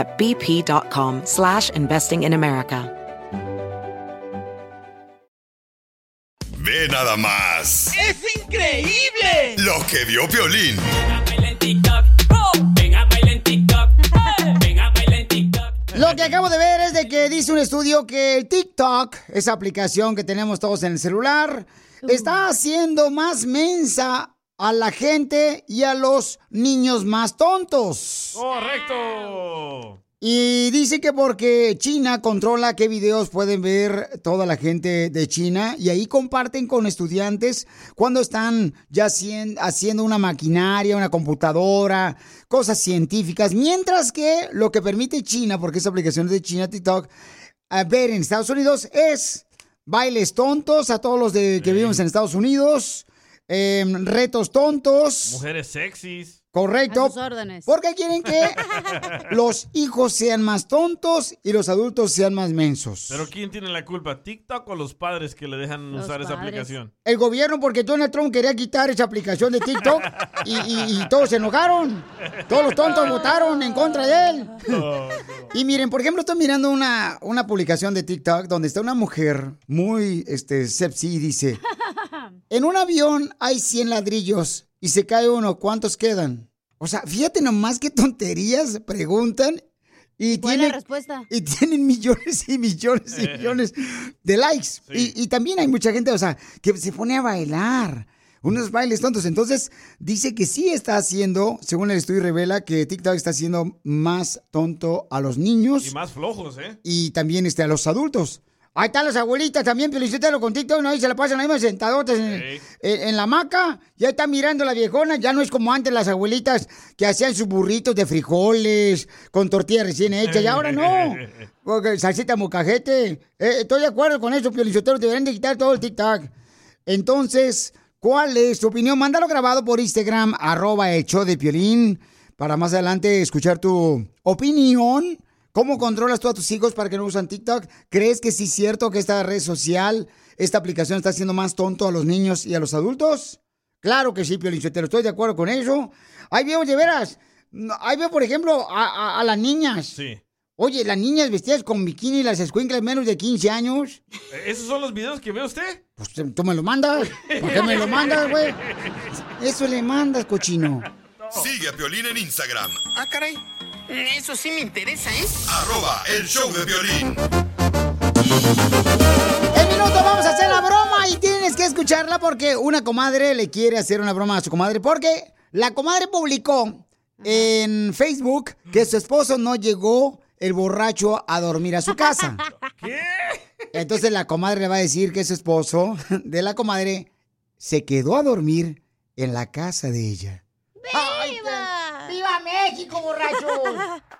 at bp.com slash investing in America. Ve nada más ¡Es increíble! lo que vio Piolín. Lo que acabo de ver es de que dice un estudio que el TikTok, esa aplicación que tenemos todos en el celular, está haciendo más mensa a la gente y a los niños más tontos. ¡Correcto! Y dice que porque China controla qué videos pueden ver toda la gente de China y ahí comparten con estudiantes cuando están ya hacien- haciendo una maquinaria, una computadora, cosas científicas, mientras que lo que permite China, porque esa aplicación es de China, TikTok, a ver en Estados Unidos es bailes tontos a todos los de, que vivimos en Estados Unidos, em, retos tontos. Mujeres sexys. Correcto. A sus órdenes. Porque quieren que los hijos sean más tontos y los adultos sean más mensos. Pero ¿quién tiene la culpa? ¿TikTok o los padres que le dejan Los usar esa aplicación? El gobierno, porque Donald Trump quería quitar esa aplicación de TikTok y, y- y todos se enojaron. Todos los tontos votaron en contra de él. Y miren, por ejemplo, estoy mirando una, una publicación de TikTok donde está una mujer muy este, sepsi y dice, en un avión hay 100 ladrillos y se cae uno, ¿cuántos quedan? O sea, fíjate nomás qué tonterías preguntan y ¿Cuál es tienen, la respuesta? y tienen millones y millones y millones de likes. Y, y también hay mucha gente, o sea, que se pone a bailar. Unos bailes tontos. Entonces, dice que sí está haciendo, según el estudio revela, que TikTok está haciendo más tonto a los niños Y más flojos, ¿eh? y también este, a los adultos. Ahí están las abuelitas también, felicítalo con TikTok, ¿no? Ahí se la pasan ahí más sentadotas en, en- en la hamaca. Ya están mirando la viejona. Ya no es como antes las abuelitas que hacían sus burritos de frijoles con tortilla recién hecha. Y ahora no. Porque salsita mocajete. Eh, estoy de acuerdo con eso, Piolichotero. Deberían de quitar todo el TikTok. Entonces, ¿cuál es tu opinión? Mándalo grabado por Instagram, arroba el Piolín, para más adelante escuchar tu opinión. ¿Cómo controlas tú a tus hijos para que no usan TikTok? ¿Crees que sí es cierto que esta red social, esta aplicación está haciendo más tonto a los niños y a los adultos? Claro que sí, Piolichotero, estoy de acuerdo con eso. Ahí veo, de veras, ahí veo, por ejemplo, a- a las niñas. Sí. Oye, las niñas vestidas con bikini, las escuinclas menos de 15 años. ¿Esos son los videos que ve usted? Pues tú me lo mandas. ¿Por qué me lo mandas, güey? Eso le mandas, cochino. Sigue a Piolín en Instagram, Ah, caray. Eso sí me interesa, ¿eh? arroba el show de Piolín. En minuto vamos a hacer la broma y tienes que escucharla porque una comadre le quiere hacer una broma a su comadre porque la comadre publicó en Facebook que su esposo no llegó el borracho a dormir a su casa. ¿Qué? Entonces la comadre le va a decir que su esposo de la comadre se quedó a dormir en la casa de ella. ¡Viva! ¡Viva México, borracho!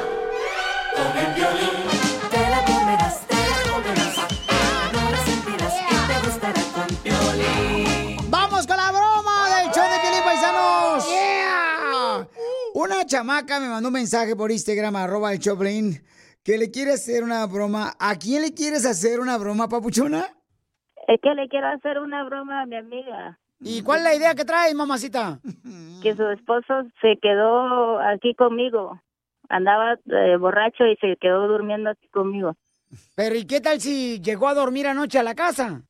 con el violín. Te la comerás, te la comerás. No la sentirás y te gustará con Piolín. ¡Vamos con la broma del show de Paisanos! ¡Yeah! Una chamaca me mandó un mensaje por Instagram, arroba el Choplin, que le quiere hacer una broma. ¿A quién le quieres hacer una broma, papuchona? Es que le quiero hacer una broma a mi amiga. ¿Y cuál es la idea que traes, mamacita? Que su esposo se quedó aquí conmigo. Andaba eh, borracho y se quedó durmiendo aquí conmigo. Pero ¿y qué tal si llegó a dormir anoche a la casa?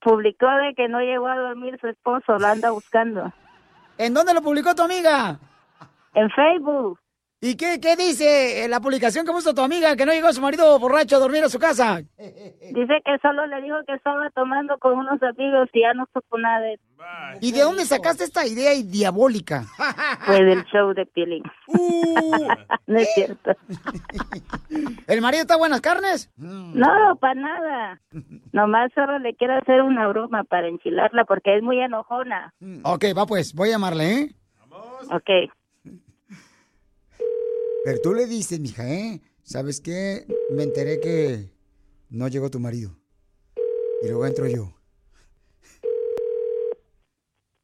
Publicó de que no llegó a dormir su esposo, lo anda buscando. ¿En dónde lo publicó tu amiga? En Facebook. ¿Y qué, qué dice en la publicación que puso tu amiga que no llegó su marido borracho a dormir a su casa? Dice que solo le dijo que estaba tomando con unos amigos y ya no supo nada de ¿Y de dónde sacaste esta idea y diabólica? Pues del show de Piolín. no es cierto. ¿El marido está buenas carnes? No, para nada. Nomás solo le quiero hacer una broma para enchilarla porque es muy enojona. Ok, va pues, voy a llamarle, ¿eh? Ok. Pero tú le dices, mija, ¿eh? ¿Sabes qué? Me enteré que no llegó tu marido. Y luego entro yo.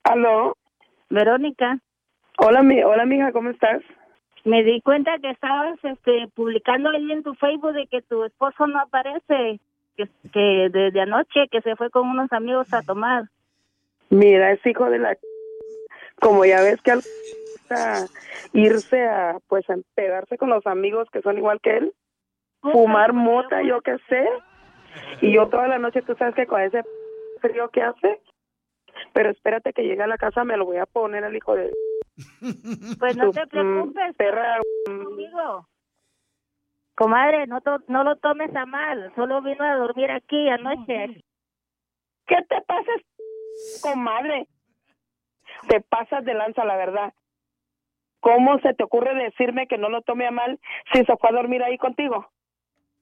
¿Aló? Verónica. Hola, mi, hola, mija, ¿cómo estás? Me di cuenta que estabas este, publicando ahí en tu Facebook de que tu esposo no aparece, que, que desde anoche que se fue con unos amigos a tomar. Mira, es hijo de la... Como ya ves que al gusta irse a, pues, a pegarse con los amigos que son igual que él, fumar mota, yo qué sé, y yo toda la noche, tú sabes que con ese frío que hace, pero espérate que llegue a la casa, me lo voy a poner al hijo de... Pues no Tu, te preocupes. perra, conmigo. Comadre, no, to- no lo tomes a mal. Solo vino a dormir aquí anoche. ¿Qué te pasa, comadre? Te pasas de lanza, la verdad. ¿Cómo se te ocurre decirme que no lo tome a mal si se fue a dormir ahí contigo?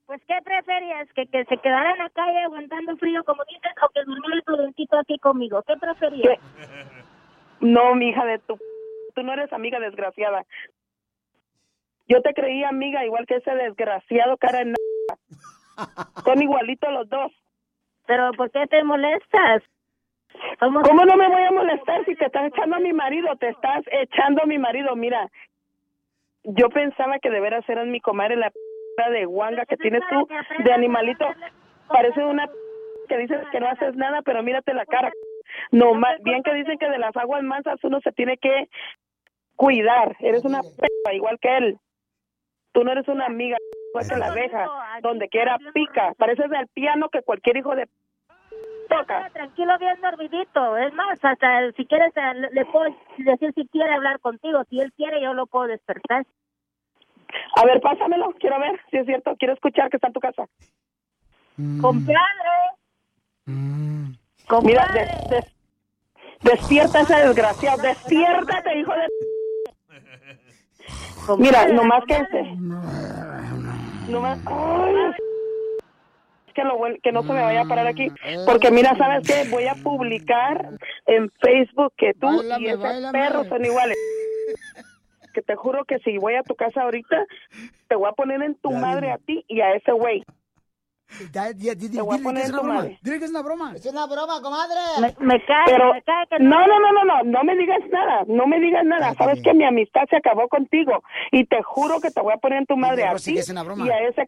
Pues, ¿qué preferías? ¿Que, que se quedara en la calle aguantando frío, como dices, o que durmiera tu aquí conmigo? ¿Qué preferías? No, mi hija de tu... Tú no eres amiga desgraciada. Yo te creí amiga igual que ese desgraciado cara en... Son igualitos los dos. Pero, ¿por qué te molestas? ¿Cómo no me voy a molestar si te estás echando a mi marido? Te estás echando a mi marido. Mira, yo pensaba que de veras eras mi comadre, la p- de guanga que tienes tú, de animalito. Parece una p- que dices que no haces nada, pero mírate la cara. No, más bien que dicen que de las aguas mansas uno se tiene que cuidar. Eres una p igual que él. Tú no eres una amiga igual que la abeja, donde quiera pica. Pareces del piano que cualquier hijo de toca. Tranquilo, bien dormidito. Es más, hasta si quieres, eh, le, puedo decir si quiere hablar contigo. Si él quiere, yo lo puedo despertar. A ver, pásamelo, quiero ver si es cierto, quiero escuchar que está en tu casa. Compadre. Mira, des- des- despierta ese desgraciado, despiértate, hijo de... Mira, nomás que este... Nomás... Ay, que, lo bueno- que no se me vaya a parar aquí, porque mira, ¿sabes qué? Voy a publicar en Facebook que tú Báilame, y ese báilame. perro son iguales. Que te juro que si voy a tu casa ahorita, te voy a poner en tu madre a ti y a ese güey. Te voy a poner en tu madre. Dile que es una broma. Es una broma, comadre. Me, me cae, Pero, me cae que no, no, no, no, no, no me digas nada, no me digas nada. Sabes que mi amistad se acabó contigo y te juro que te voy a poner en tu madre a ti que es una broma. y a ese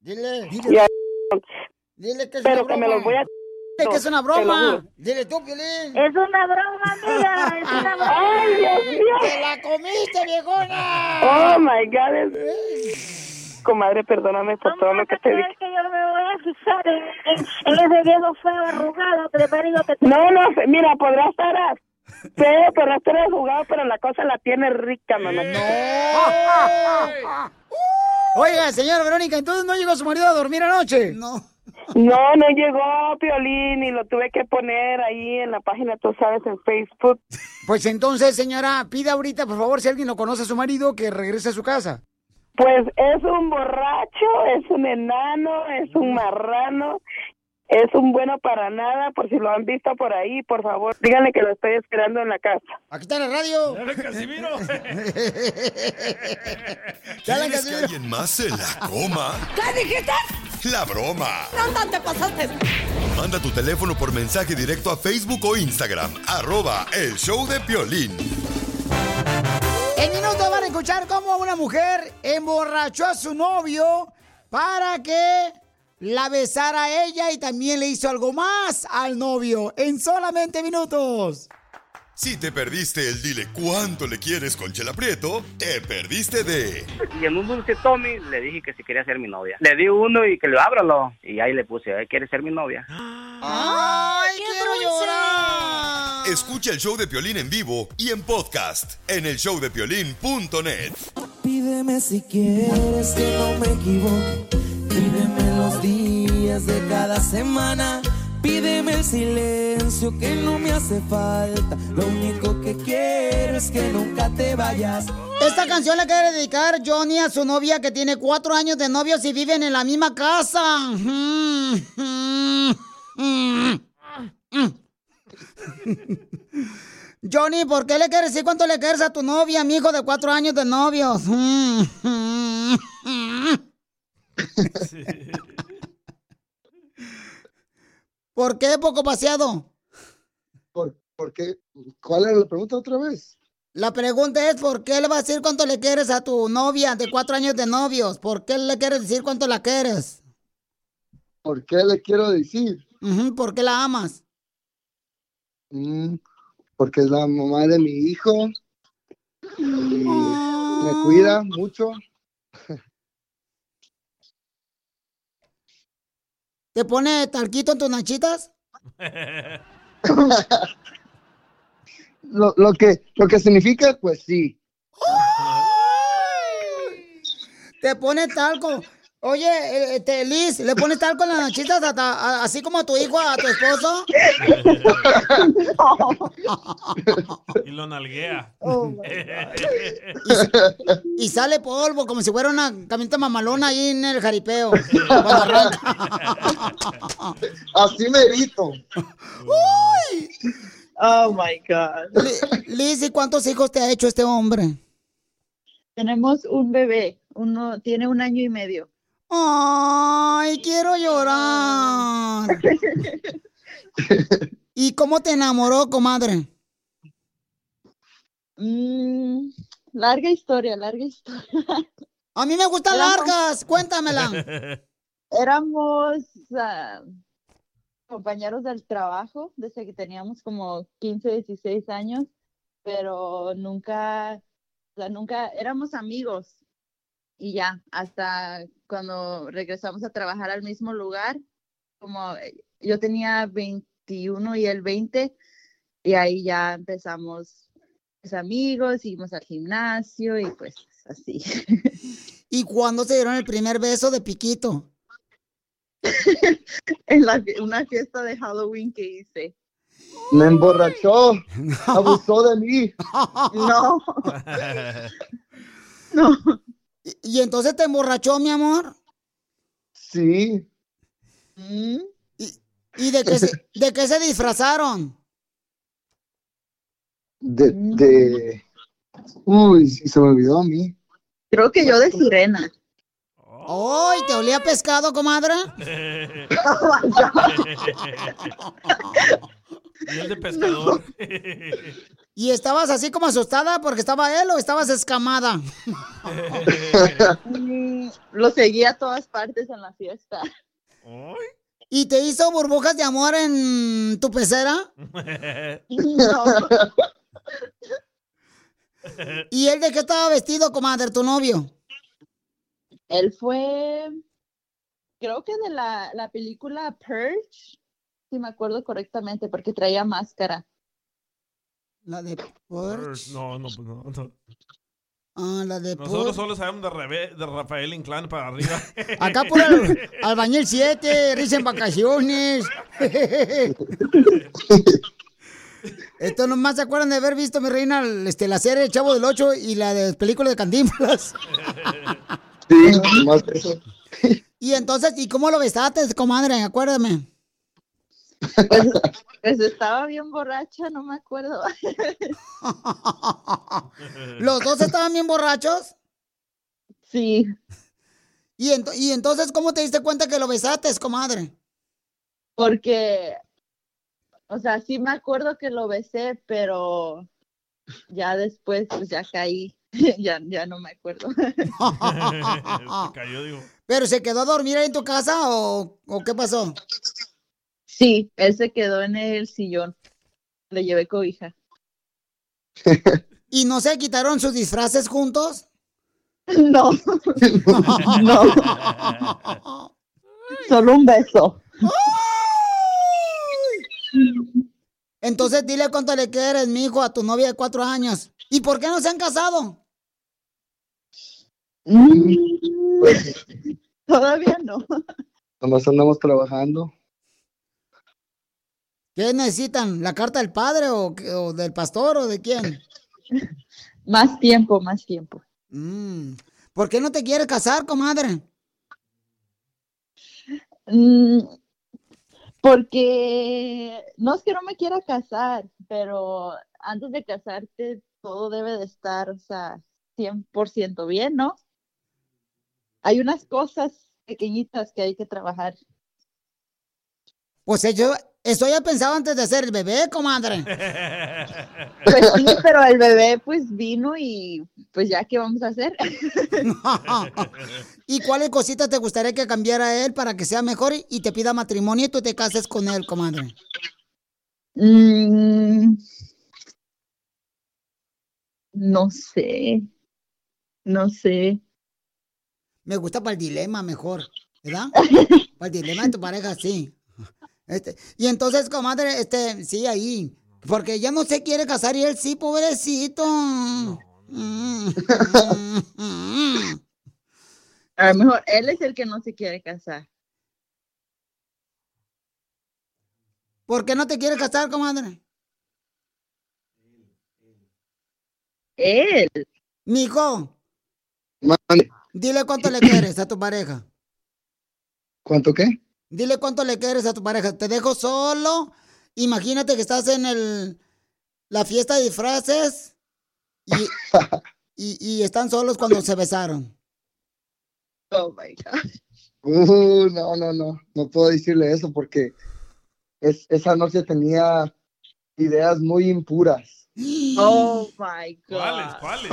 Dile. y a- Dile que es pero una que me broma. los voy a Dile que es una broma. Dile tú, Piolín. Es una broma, amiga. Es una broma. Ay, Dios mío. ¡Te la comiste, viejona! Oh my God. es- Comadre, perdóname por todo lo que te dije. ¿Crees que yo me voy a fijar en, en- en ese viejo feo arrugado marido que te... No, no, mira, podrás estar a- feo, podrás estar jugado, pero la cosa la tiene rica, mamá. Oiga, señora Verónica, entonces no llegó su marido a dormir anoche. No. No, no llegó Piolín y lo tuve que poner ahí en la página, tú sabes, en Facebook. Pues entonces, señora, pida ahorita, por favor, si alguien lo conoce a su marido, que regrese a su casa. Pues es un borracho, es un enano, es un marrano, es un bueno para nada, por si lo han visto por ahí, por favor, díganle que lo estoy esperando en la casa. Aquí está la radio. Casimiro. ¿Quieres que alguien más se la coma? ¿Qué dijiste? La broma. No, no te pasaste. Manda tu teléfono por mensaje directo a Facebook o Instagram. Arroba el show de Piolín. En minutos van a escuchar cómo una mujer emborrachó a su novio para que la besara a ella y también le hizo algo más al novio en solamente minutos. Si te perdiste el dile cuánto le quieres con Chela Prieto, te perdiste de Y en un dulce Tommy le dije que si quería ser mi novia. Le di uno y que lo ábralo. Y ahí le puse, "Eh, ¿quieres ser mi novia? ¡Ay, quiero llorar! Escucha el show de Piolín en vivo y en podcast en el showdepiolín.net. Pídeme si quieres que no me equivoque. Pídeme los días de cada semana. Pídeme el silencio que no me hace falta. Lo único que quiero es que nunca te vayas. Esta canción le quiere dedicar Johnny a su novia que tiene cuatro años de novios y viven en la misma casa. Johnny, ¿por qué le quieres decir cuánto le quieres a tu novia, mi hijo de cuatro años de novios? ¿Por qué poco paseado? ¿Por, por qué? ¿Cuál era la pregunta otra vez? La pregunta es, ¿por qué le vas a decir cuánto le quieres a tu novia de cuatro años de novios? ¿Por qué le quieres decir cuánto la quieres? ¿Por qué le quiero decir? ¿Por qué la amas? Mm, porque es la mamá de mi hijo. Y me cuida mucho. ¿Te pone talquito en tus nachitas? Lo, lo que, lo que significa, pues sí. ¿Te pone talco? Oye, eh, este, Liz, ¿le pones talco en las a- así como a tu hijo, a tu esposo? Y lo nalguea. Y sale polvo como si fuera una camioneta mamalona ahí en el jaripeo. Así merito. ¡Uy! Oh my God. Li- Liz, ¿y cuántos hijos te ha hecho este hombre? Tenemos un bebé, uno tiene un año y medio. Ay, quiero llorar. ¿Y cómo te enamoró, comadre? Mm, larga historia, larga historia. A mí me gustan Éramos- largas, cuéntamela. Éramos ah, compañeros del trabajo desde que teníamos como 15, 16 años, pero nunca, o sea, nunca éramos amigos. Y ya, hasta cuando regresamos a trabajar al mismo lugar, como eh, yo tenía 21 y él 20, y ahí ya empezamos pues, amigos, seguimos al gimnasio y pues así. ¿Y cuándo se dieron el primer beso de piquito? en la una fiesta de Halloween que hice. Me emborrachó. Abusó de mí. No. ¿Y, y entonces te emborrachó, mi amor? Sí. Mm. ¿Y, y de, qué se, de qué se disfrazaron? De, de... Uy, sí, se me olvidó a mí. Creo que yo de sirena. ¡Ay, te olía pescado, comadre! y el de pescador. ¿Y estabas así como asustada porque estaba él o estabas escamada? Mm, Lo seguía a todas partes en la fiesta. ¿Y te hizo burbujas de amor en tu pecera? No. ¿Y él de qué estaba vestido, comadre, tu novio? Él fue, creo que de la, la película Purge, si me acuerdo correctamente, porque traía máscara. La de Purge. No, no, pues no, no. Ah, la de Nosotros solo sabemos de, Rebe- de Rafael Inclán para arriba. Acá por el albañil 7, risa en vacaciones. Esto nomás se acuerdan de haber visto, mi reina, este, la serie El Chavo del 8 y la de película de Cantinflas. Sí, más de eso. Y entonces, ¿y cómo lo besaste, comadre? Acuérdame. Pues, pues estaba bien borracha, no me acuerdo. ¿Los dos estaban bien borrachos? Sí. ¿Y, ento- y entonces cómo te diste cuenta que lo besaste, comadre? Porque, o sea, sí me acuerdo que lo besé, pero ya después, pues ya caí. ya, ya no me acuerdo. Se cayó, digo. ¿Pero se quedó a dormir ahí en tu casa o, o qué pasó? Sí, él se quedó en el sillón. Le llevé cobija. ¿Y no se quitaron sus disfraces juntos? No. No. Solo un beso. Entonces dile cuánto le quieres, mijo, a tu novia de cuatro años. ¿Y por qué no se han casado? Todavía no. Nomás andamos trabajando. ¿Qué necesitan? ¿La carta del padre o, del pastor o de quién? Más tiempo, más tiempo. Mm. ¿Por qué no te quieres casar, comadre? Mm, porque no es que no me quiera casar, pero antes de casarte todo debe de estar, o sea, 100% bien, ¿no? Hay unas cosas pequeñitas que hay que trabajar. Pues yo, eso ya pensaba antes de hacer el bebé, comadre. Pues sí, pero el bebé pues vino y pues ya, ¿qué vamos a hacer? ¿Y cuáles cositas te gustaría que cambiara él para que sea mejor y- y te pida matrimonio y tú te cases con él, comadre? Mm, no sé, no sé. Me gusta para el dilema mejor, ¿verdad? para el dilema de tu pareja, sí. Este, y entonces, comadre, este, sí, ahí. Porque ella no se quiere casar y él sí, pobrecito. Mm, A lo mejor él es el que no se quiere casar. ¿Por qué no te quiere casar, comadre? Él. Mijo, dile cuánto le quieres a tu pareja. ¿Cuánto qué? Dile cuánto le quieres a tu pareja. Te dejo solo. Imagínate que estás en el la fiesta de disfraces y, y, y están solos cuando se besaron. Oh my God. Uh, no, no, no. No puedo decirle eso porque es, esa noche tenía ideas muy impuras. Oh my God. ¿Cuáles? ¿Cuáles?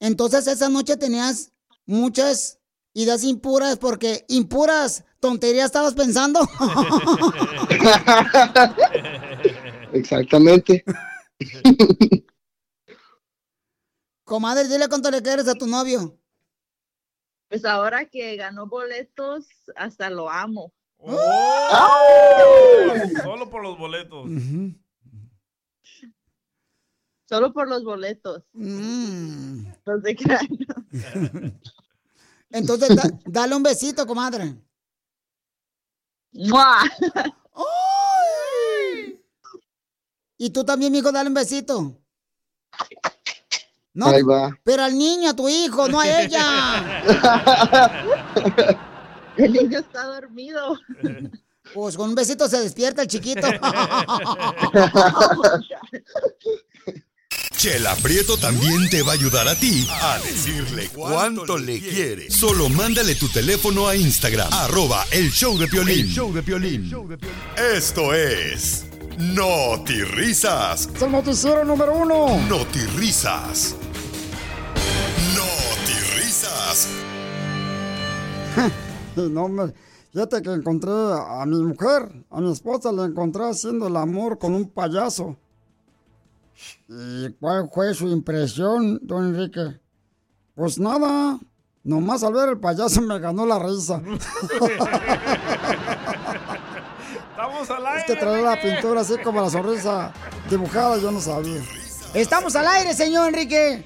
Entonces esa noche tenías muchas ideas impuras porque impuras tonterías estabas pensando. Exactamente. Comadre, dile cuánto le quieres a tu novio. Pues ahora que ganó boletos, hasta lo amo. ¡Oh! Solo por los boletos. Solo por los boletos. Mm. No se crean. Entonces, da- dale un besito, comadre. ¡Mua! Y tú también, mijo, dale un besito. No, Ahí va. pero al niño, a tu hijo, no a ella. El niño está dormido. Pues con un besito se despierta el chiquito. Chela Prieto también te va a ayudar a ti a decirle cuánto le quiere. Solo mándale tu teléfono a Instagram, arroba el show de Piolín. El show de Piolín. Esto es Risas. Es el noticiero número uno. Risas. Risas. Y no me... Fíjate que encontré a mi mujer, a mi esposa, la encontré haciendo el amor con un payaso. ¿Y cuál fue su impresión, don Enrique? Pues nada, nomás al ver el payaso me ganó la risa. Estamos al Es que traía la pintura así como la sonrisa dibujada, yo no sabía. Estamos al aire, señor Enrique.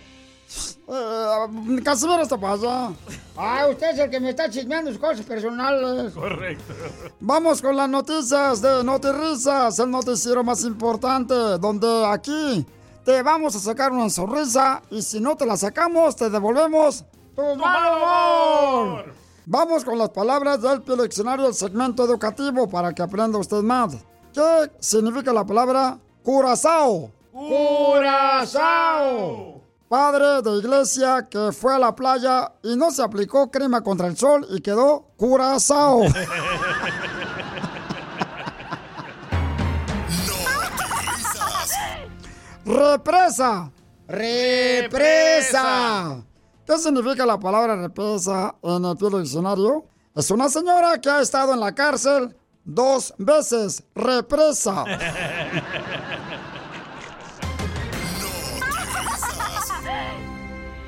Eh, Casimiro está para allá. Ah, usted es el que me está chismeando sus cosas personales. Correcto. Vamos con las noticias de Notirrisas, el noticiero más importante, donde aquí te vamos a sacar una sonrisa y si no te la sacamos, te devolvemos tu mal humor. Vamos con las palabras del Diccionario, el segmento educativo, para que aprenda usted más. ¿Qué significa la palabra curazao? ¡Curazao! Padre de iglesia que fue a la playa y no se aplicó crema contra el sol y quedó curazao. Represa. Represa. ¿Qué significa la palabra represa en el Pio Diccionario? Es una señora que ha estado en la cárcel dos veces. Represa.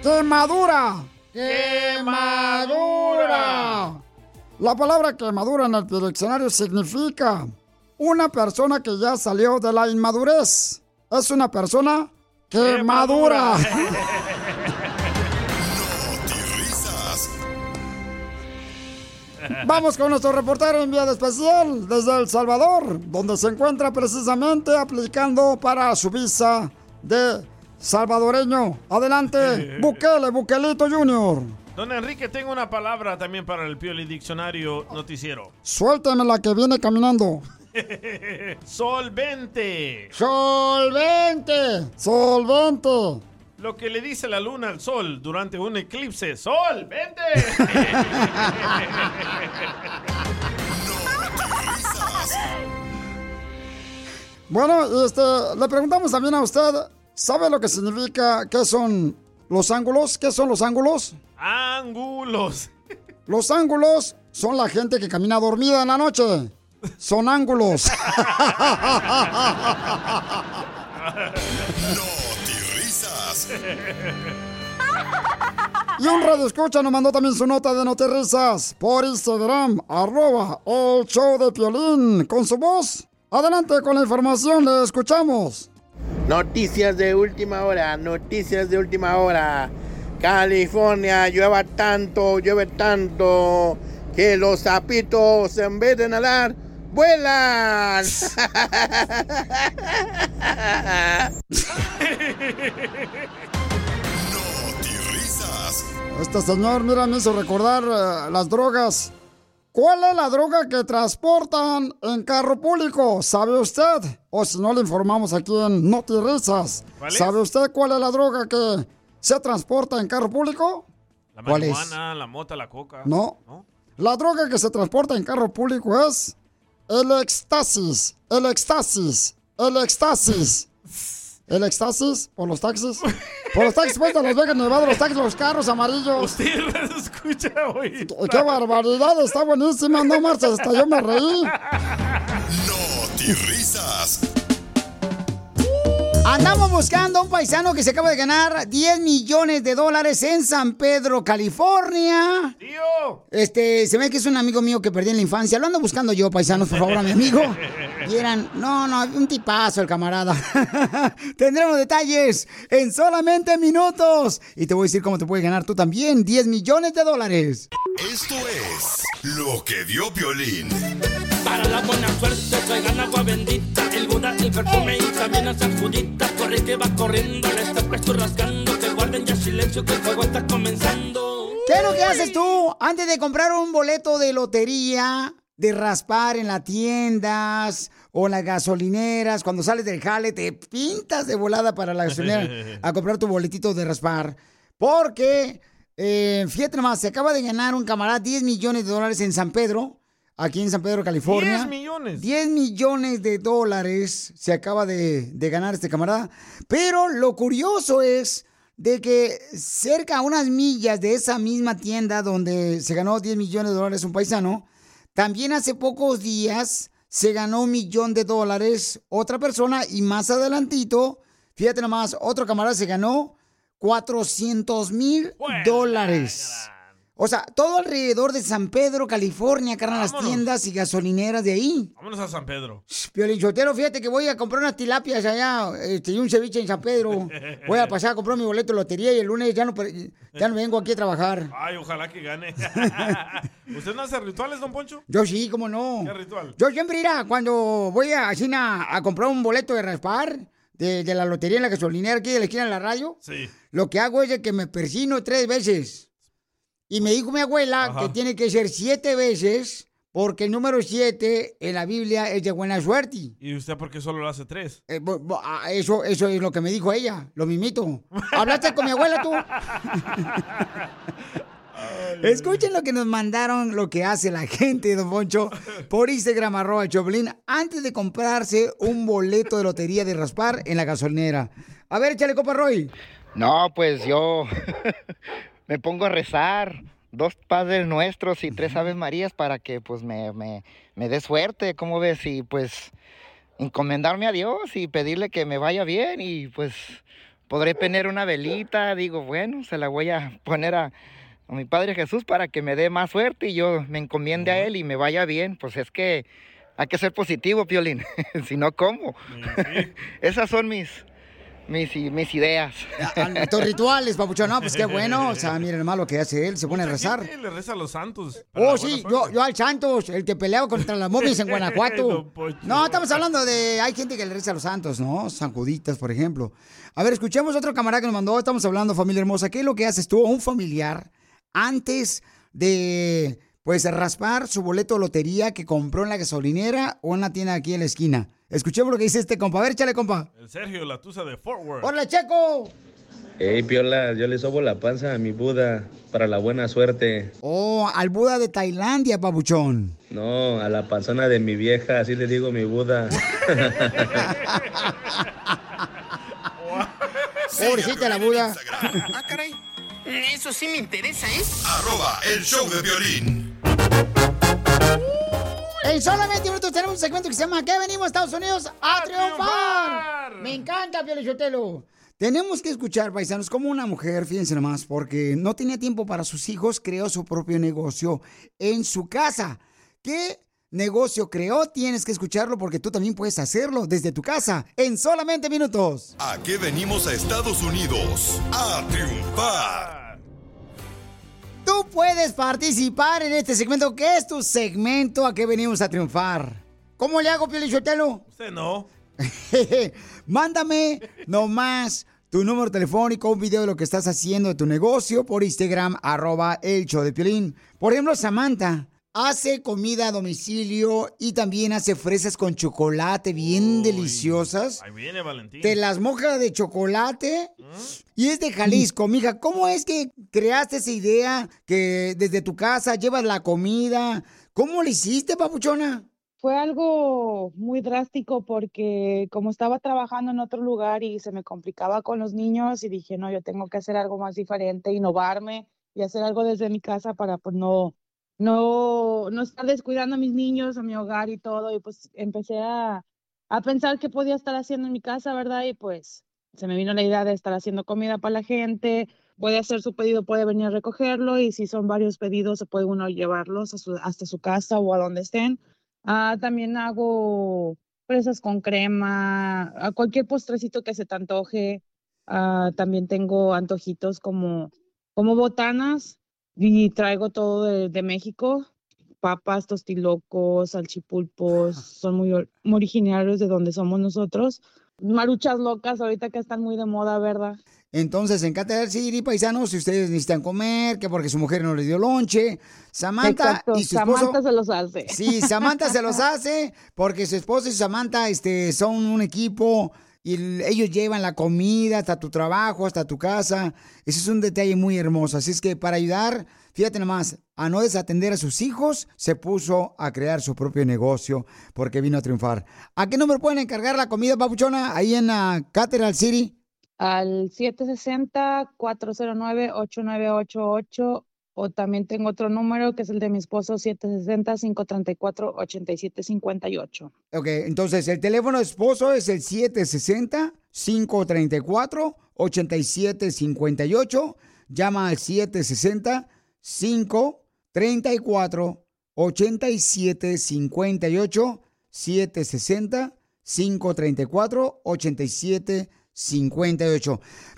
¡Quemadura! ¡Quemadura! La palabra quemadura en el diccionario significa una persona que ya salió de la inmadurez. Es una persona quemadura. Vamos con nuestro reportero enviado especial desde El Salvador, donde se encuentra precisamente aplicando para su visa de salvadoreño. Adelante, Bukele, Bukelito Junior. Don Enrique, tengo una palabra también para el Pioli Diccionario Noticiero. Suéltame la que viene caminando. Solvente. Solvente. Solvente. Lo que le dice la luna al sol durante un eclipse. ¡Sol, vente! Bueno, este, le preguntamos también a usted, ¿sabe lo que significa, qué son los ángulos? ¿Qué son los ángulos? Ángulos. Los ángulos son la gente que camina dormida en la noche. Son ángulos. risas. Y un radio escucha nos mandó también su nota de notirrisas por Instagram, arroba el show de Piolín, con su voz. Adelante con la información, le escuchamos. Noticias de última hora, noticias de última hora. California llueva tanto, llueve tanto, que los sapitos en vez de nadar, vuelan. Este señor, mira, me hizo recordar eh, las drogas. ¿Cuál es la droga que transportan en carro público? ¿Sabe usted? O si no, le informamos aquí en Notirisas. ¿Cuál es? ¿Sabe usted cuál es la droga que se transporta en carro público? La ¿Cuál es? marihuana, la mota, la coca. No. La droga que se transporta en carro público es el éxtasis. El éxtasis. El éxtasis. El éxtasis por los taxis. Por los taxis, pues, de Las Vegas, Nevada, los taxis, los carros amarillos. Usted lo escucha hoy. ¡Qué barbaridad! Está buenísima, no marches, hasta yo me reí. risas. Andamos buscando a un paisano que se acaba de ganar 10 millones de dólares en San Pedro, California. ¡Tío! Este, se ve que es un amigo mío que perdí en la infancia. Lo ando buscando yo, paisanos, por favor, a mi amigo. Y eran, no, no, un tipazo el camarada. Tendremos detalles en solamente minutos. Y te voy a decir cómo te puedes ganar tú también 10 millones de dólares. Esto es lo que dio Piolín. Para la buena suerte traigan agua bendita, el Buda, el perfume y también la Judita. Corre que va corriendo, le está presto rascando, que guarden ya silencio que el juego está comenzando. ¿Qué es lo que haces tú antes de comprar un boleto de lotería, de raspar en las tiendas o en las gasolineras? Cuando sales del jale, te pintas de volada para la gasolinera a comprar tu boletito de raspar. Porque, eh, fíjate nomás, se acaba de ganar un camarada 10 millones de dólares en San Pedro, aquí en San Pedro, California. 10 millones. 10 millones de dólares se acaba de, de ganar este camarada. Pero lo curioso es de que cerca a unas millas de esa misma tienda donde se ganó 10 millones de dólares un paisano, también hace pocos días se ganó un millón de dólares otra persona y más adelantito, fíjate nomás, otro camarada se ganó 400 mil dólares. O sea, todo alrededor de San Pedro, California, carnal, las tiendas y gasolineras de ahí. Vámonos a San Pedro. Piolinchotero, fíjate que voy a comprar unas tilapias allá este, y un ceviche en San Pedro. Voy a pasar a comprar mi boleto de lotería y el lunes ya no, ya no vengo aquí a trabajar. Ay, ojalá que gane. ¿Usted no hace rituales, don Poncho? Yo sí, cómo no. ¿Qué ritual? Yo siempre irá cuando voy a, así na- a comprar un boleto de raspar de, de la lotería en la gasolinera aquí de la esquina de la radio. Sí. Lo que hago es de que me persino tres veces. Y me dijo mi abuela Ajá. que tiene que ser siete veces porque el número siete en la Biblia es de buena suerte. ¿Y usted por qué solo lo hace tres? Eh, bo- bo- ah, eso, eso es lo que me dijo ella, lo mimito. ¿Hablaste con mi abuela tú? Escuchen lo que nos mandaron, lo que hace la gente, don Poncho, por Instagram, arroba Choplin, antes de comprarse un boleto de lotería de raspar en la gasolinera. A ver, échale copa, Roy. No, pues yo me pongo a rezar dos Padres Nuestros y tres Aves Marías para que pues me, me, me dé suerte, ¿cómo ves? Y pues encomendarme a Dios y pedirle que me vaya bien y pues podré poner una velita, digo, bueno, se la voy a poner a, a mi Padre Jesús para que me dé más suerte y yo me encomiende a Él y me vaya bien, pues es que hay que ser positivo, Piolín, si no, ¿cómo? Esas son mis, mis, mis ideas. Estos rituales, papuchón, no, pues qué bueno. O sea, miren hermano lo que hace él, se pone a rezar. Le reza a los santos. Oh, sí, yo, yo al Santos, el que peleaba contra las momias en Guanajuato. No, estamos hablando de. Hay gente que le reza a los santos, ¿no? San Juditas, por ejemplo. A ver, escuchemos otro camarada que nos mandó. Estamos hablando, familia hermosa. ¿Qué es lo que haces tú, a un familiar, antes de, pues, raspar su boleto de lotería que compró en la gasolinera o en la tienda aquí en la esquina? Escuchemos lo que dice este compa. A ver, échale, compa. El Sergio La Tusa de Fort Worth. ¡Hola, Checo! Hey, Piola, yo le sobo la panza a mi Buda para la buena suerte. Oh, al Buda de Tailandia, papuchón. No, a la panzona de mi vieja, así le digo mi Buda. Pobrecita la Buda. Ah, caray. Eso sí me interesa, ¿eh? Arroba el show de violín. En solamente minutos tenemos un segmento que se llama ¿Qué venimos a Estados Unidos a, triunfar? Me encanta, Pio Lichotelo. Tenemos que escuchar, paisanos, como una mujer, fíjense nomás, porque no tenía tiempo para sus hijos, creó su propio negocio en su casa. ¿Qué negocio creó? Tienes que escucharlo porque tú también puedes hacerlo desde tu casa en solamente minutos. ¿A qué venimos a Estados Unidos? A triunfar. Tú puedes participar en este segmento. ¿Qué es tu segmento? ¿A qué venimos a triunfar? ¿Cómo le hago, Pio Lichotelo? Usted no. Mándame nomás tu número telefónico, un video de lo que estás haciendo de tu negocio por Instagram, arroba el show de Piolín. Por ejemplo, Samantha hace comida a domicilio y también hace fresas con chocolate bien deliciosas. Ahí viene Valentín. Te las moja de chocolate y es de Jalisco, mija. ¿Cómo es que creaste esa idea que desde tu casa llevas la comida? ¿Cómo lo hiciste, papuchona? Fue algo muy drástico porque como estaba trabajando en otro lugar y se me complicaba con los niños y dije, no, yo tengo que hacer algo más diferente, innovarme y hacer algo desde mi casa para pues no, no, no estar descuidando a mis niños, a mi hogar y todo. Y pues empecé a, a pensar qué podía estar haciendo en mi casa, ¿verdad? Y pues se me vino la idea de estar haciendo comida para la gente. Puede hacer su pedido, puede venir a recogerlo y si son varios pedidos, se puede uno llevarlos hasta su casa o a donde estén. Ah, también hago fresas con crema, a cualquier postrecito que se te antoje. Ah, también tengo antojitos como, como botanas y traigo todo de, de México. Papas, tostilocos, salchipulpos, son muy, or- muy originarios de donde somos nosotros. Maruchas locas, ahorita que están muy de moda, ¿verdad? Entonces, en Cater City, paisanos, si ustedes necesitan comer, que porque su mujer no les dio lonche, Samantha Exacto, y su esposo... Samantha se los hace. Sí, Samantha se los hace porque su esposo y Samantha este, son un equipo y ellos llevan la comida hasta tu trabajo, hasta tu casa. Ese es un detalle muy hermoso. Así es que para ayudar, fíjate nomás, a no desatender a sus hijos, se puso a crear su propio negocio porque vino a triunfar. ¿A qué número pueden encargar la comida, papuchona, ahí en la Cathedral City? al 760-409-8988 o también tengo otro número que es el de mi esposo 760-534-8758. Ok, entonces el teléfono de esposo es el 760-534-8758. Llama al 760-534-8758. 760-534-8758.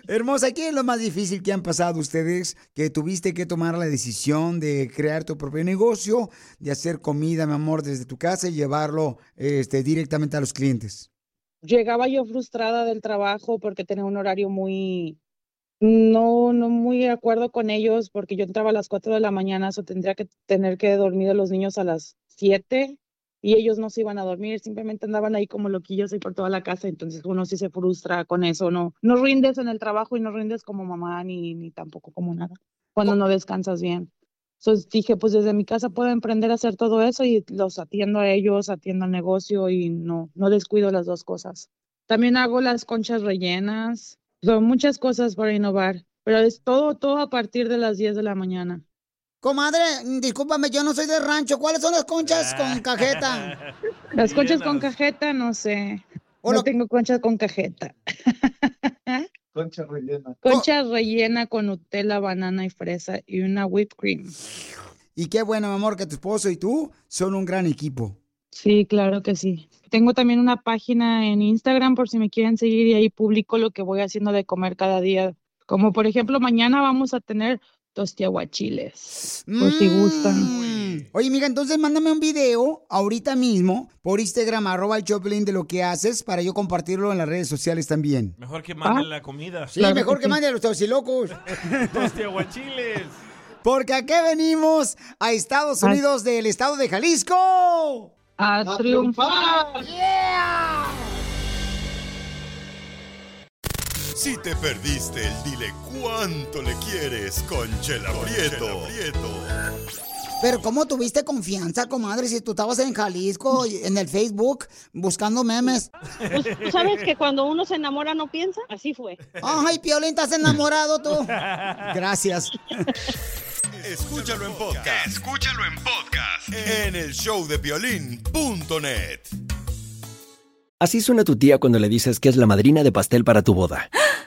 Hermosa, ¿qué es lo más difícil que han pasado ustedes? Que tuviste que tomar la decisión de crear tu propio negocio, de hacer comida, mi amor, desde tu casa y llevarlo este, directamente a los clientes. Llegaba yo frustrada del trabajo porque tenía un horario muy, no, no muy de acuerdo con ellos porque yo entraba a las 4 de la mañana, o tendría que tener que dormir a los niños a las 7 y ellos no se iban a dormir, simplemente andaban ahí como loquillos ahí por toda la casa, entonces uno sí se frustra con eso, no, no rindes en el trabajo y no rindes como mamá ni, ni tampoco como nada, cuando no descansas bien. Entonces dije, pues desde mi casa puedo emprender a hacer todo eso y los atiendo a ellos, atiendo al negocio y no, no descuido las dos cosas. También hago las conchas rellenas, son muchas cosas para innovar. pero es todo, todo a partir de las 10 de la mañana. Comadre, mm, discúlpame, yo no soy de rancho. ¿Cuáles son las conchas con cajeta? Las conchas con cajeta, no sé. No tengo conchas con cajeta. Concha rellena. Concha rellena con Nutella, banana y fresa y una whipped cream. Y qué bueno, mi amor, que tu esposo y tú son un gran equipo. Sí, claro que sí. Tengo también una página en Instagram por si me quieren seguir y ahí publico lo que voy haciendo de comer cada día. Como por ejemplo, mañana vamos a tener tostiaguachiles, por si gustan. Mm. Oye, amiga, entonces mándame un video ahorita mismo por Instagram, arroba el Choplin de lo que haces para yo compartirlo en las redes sociales también. Mejor que manden la comida. Sí, mejor que mande a los tosilocos. Tostiaguachiles. Porque aquí venimos a Estados Unidos del estado de Jalisco. A triunfar. ¡Yeah! Si te perdiste el dile cuánto le quieres con Chela Prieto. Pero ¿cómo tuviste confianza, comadre, si tú estabas en Jalisco, y en el Facebook, buscando memes? Pues, ¿tú ¿Sabes que cuando uno se enamora no piensa? Así fue. Ay, Piolín, ¿estás enamorado tú? Gracias. Escúchalo en podcast. Escúchalo en podcast. En el show de violín.net. Así suena tu tía cuando le dices que es la madrina de pastel para tu boda.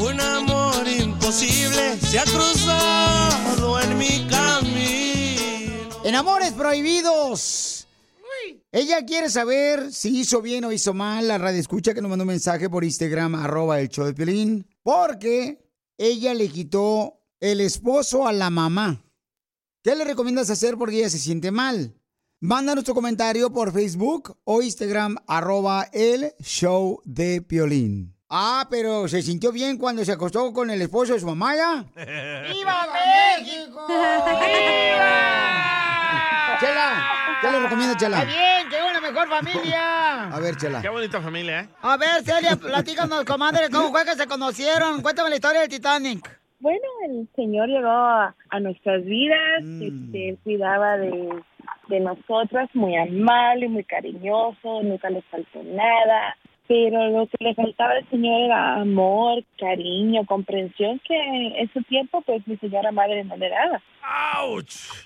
Un amor imposible se ha cruzado en mi camino. En Amores Prohibidos. Ella quiere saber si hizo bien o hizo mal la radio escucha que nos mandó un mensaje por Instagram, arroba el show de Pelín, porque ella le quitó el esposo a la mamá. ¿Qué le recomiendas hacer porque ella se siente mal? Mándanos tu comentario por Facebook o Instagram, arroba el show de Piolín. Ah, pero se sintió bien cuando se acostó con el esposo de su mamá, ¿ya? ¡Viva México! Chela, ¿qué le recomienda, Chela? ¡Está bien! ¡Qué una mejor familia! A ver, Chela. Qué bonita familia, ¿eh? A ver, Celia, platícanos, comadre, ¿cómo fue que se conocieron? Cuéntame la historia del Titanic. Bueno, el Señor llegó a, a nuestras vidas, este, él cuidaba de, de nosotras, muy amable, muy cariñoso, nunca le faltó nada, pero lo que le faltaba al Señor era amor, cariño, comprensión, que en su tiempo, pues, mi señora madre no le daba.